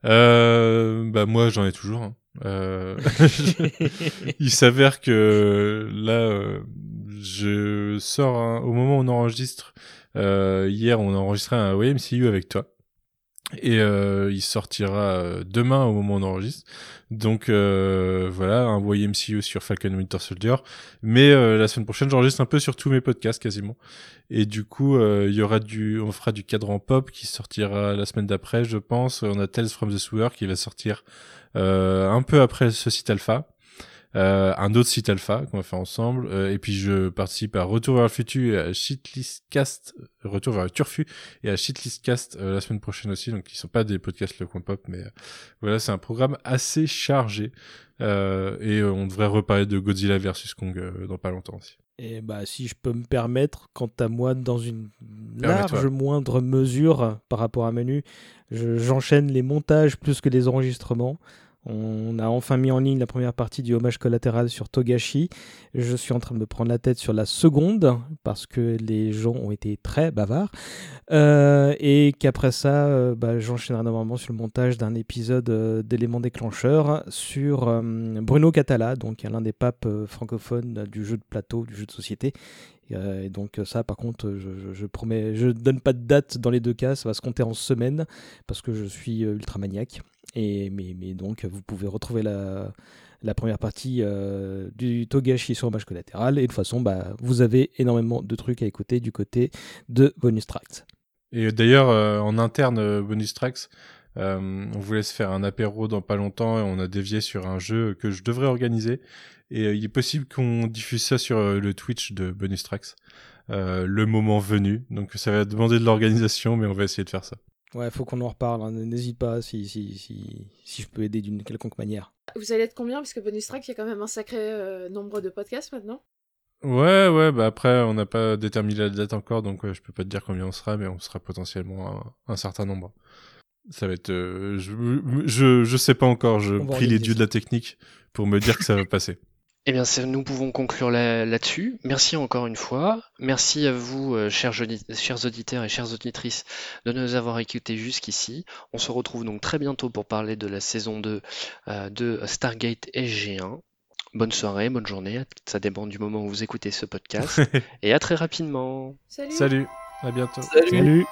Euh, bah moi j'en ai toujours. hein. Euh, il s'avère que là, euh, je sors un- au moment où on enregistre. euh, hier, on a enregistré un WMCU avec toi. Et euh, il sortira euh, demain au moment où on enregistre. Donc euh, voilà, un YMCU sur Falcon Winter Soldier. Mais la semaine prochaine, j'enregistre un peu sur tous mes podcasts quasiment. Et du coup, il y aura du, on fera du cadran pop qui sortira la semaine d'après, je pense. On a Tales from the Sewer qui va sortir un peu après ce site alpha. Euh, un autre site alpha qu'on va faire ensemble. Euh, et puis je participe à Retour vers le futur et à Shitlist Cast, Retour vers le Turfu et à Shitlist Cast euh, la semaine prochaine aussi. Donc ils sont pas des podcasts le coin pop, mais euh, voilà, c'est un programme assez chargé. Euh, et euh, on devrait reparler de Godzilla versus Kong dans pas longtemps aussi. Et bah, si je peux me permettre, quant à moi, dans une large moindre mesure par rapport à Manu, je- j'enchaîne les montages plus que les enregistrements. On a enfin mis en ligne la première partie du hommage collatéral sur Togashi. Je suis en train de me prendre la tête sur la seconde parce que les gens ont été très bavards. Euh, et qu'après ça, euh, bah, j'enchaînerai normalement sur le montage d'un épisode euh, d'éléments déclencheurs sur Bruno Catala, donc l'un des papes francophones du jeu de plateau, du jeu de société. Et, euh, et donc ça, par contre, je, je- je promets, je donne pas de date dans les deux cas, ça va se compter en semaines parce que je suis euh, ultra maniaque. Et mais, donc vous pouvez retrouver la la première partie du Togashi sur Hommage collatéral. Et de toute façon, bah, vous avez énormément de trucs à écouter du côté de Bonus Tracks. Et d'ailleurs, en interne, Bonus Tracks, on vous laisse faire un apéro dans pas longtemps et on a dévié sur un jeu que je devrais organiser. Et il est possible qu'on diffuse ça sur le Twitch de Bonus Tracks. Euh, le moment venu. Donc ça va demander de l'organisation, mais on va essayer de faire ça. Ouais, faut qu'on en reparle. Hein. N'hésite pas si, si, si, si, je peux aider d'une quelconque manière. Vous allez être combien? Parce que Bonus Track, il y a quand même un sacré euh, nombre de podcasts maintenant. Ouais, ouais, bah après, on n'a pas déterminé la date encore, donc je peux pas te dire combien on sera, mais on sera potentiellement un, certain nombre. Ça va être. Euh, je, je, je, sais pas encore, je prie les dieux de la technique pour me dire que ça va passer. Eh bien, nous pouvons conclure là-dessus. Merci encore une fois. Merci à vous, euh, chers, chers, auditeurs et chères auditrices, de nous avoir écoutés jusqu'ici. On se retrouve donc très bientôt pour parler de la saison 2 euh, de Stargate SG1. Bonne soirée, bonne journée, ça dépend du moment où vous écoutez ce podcast. et à très rapidement. Salut. Salut, à bientôt. Salut.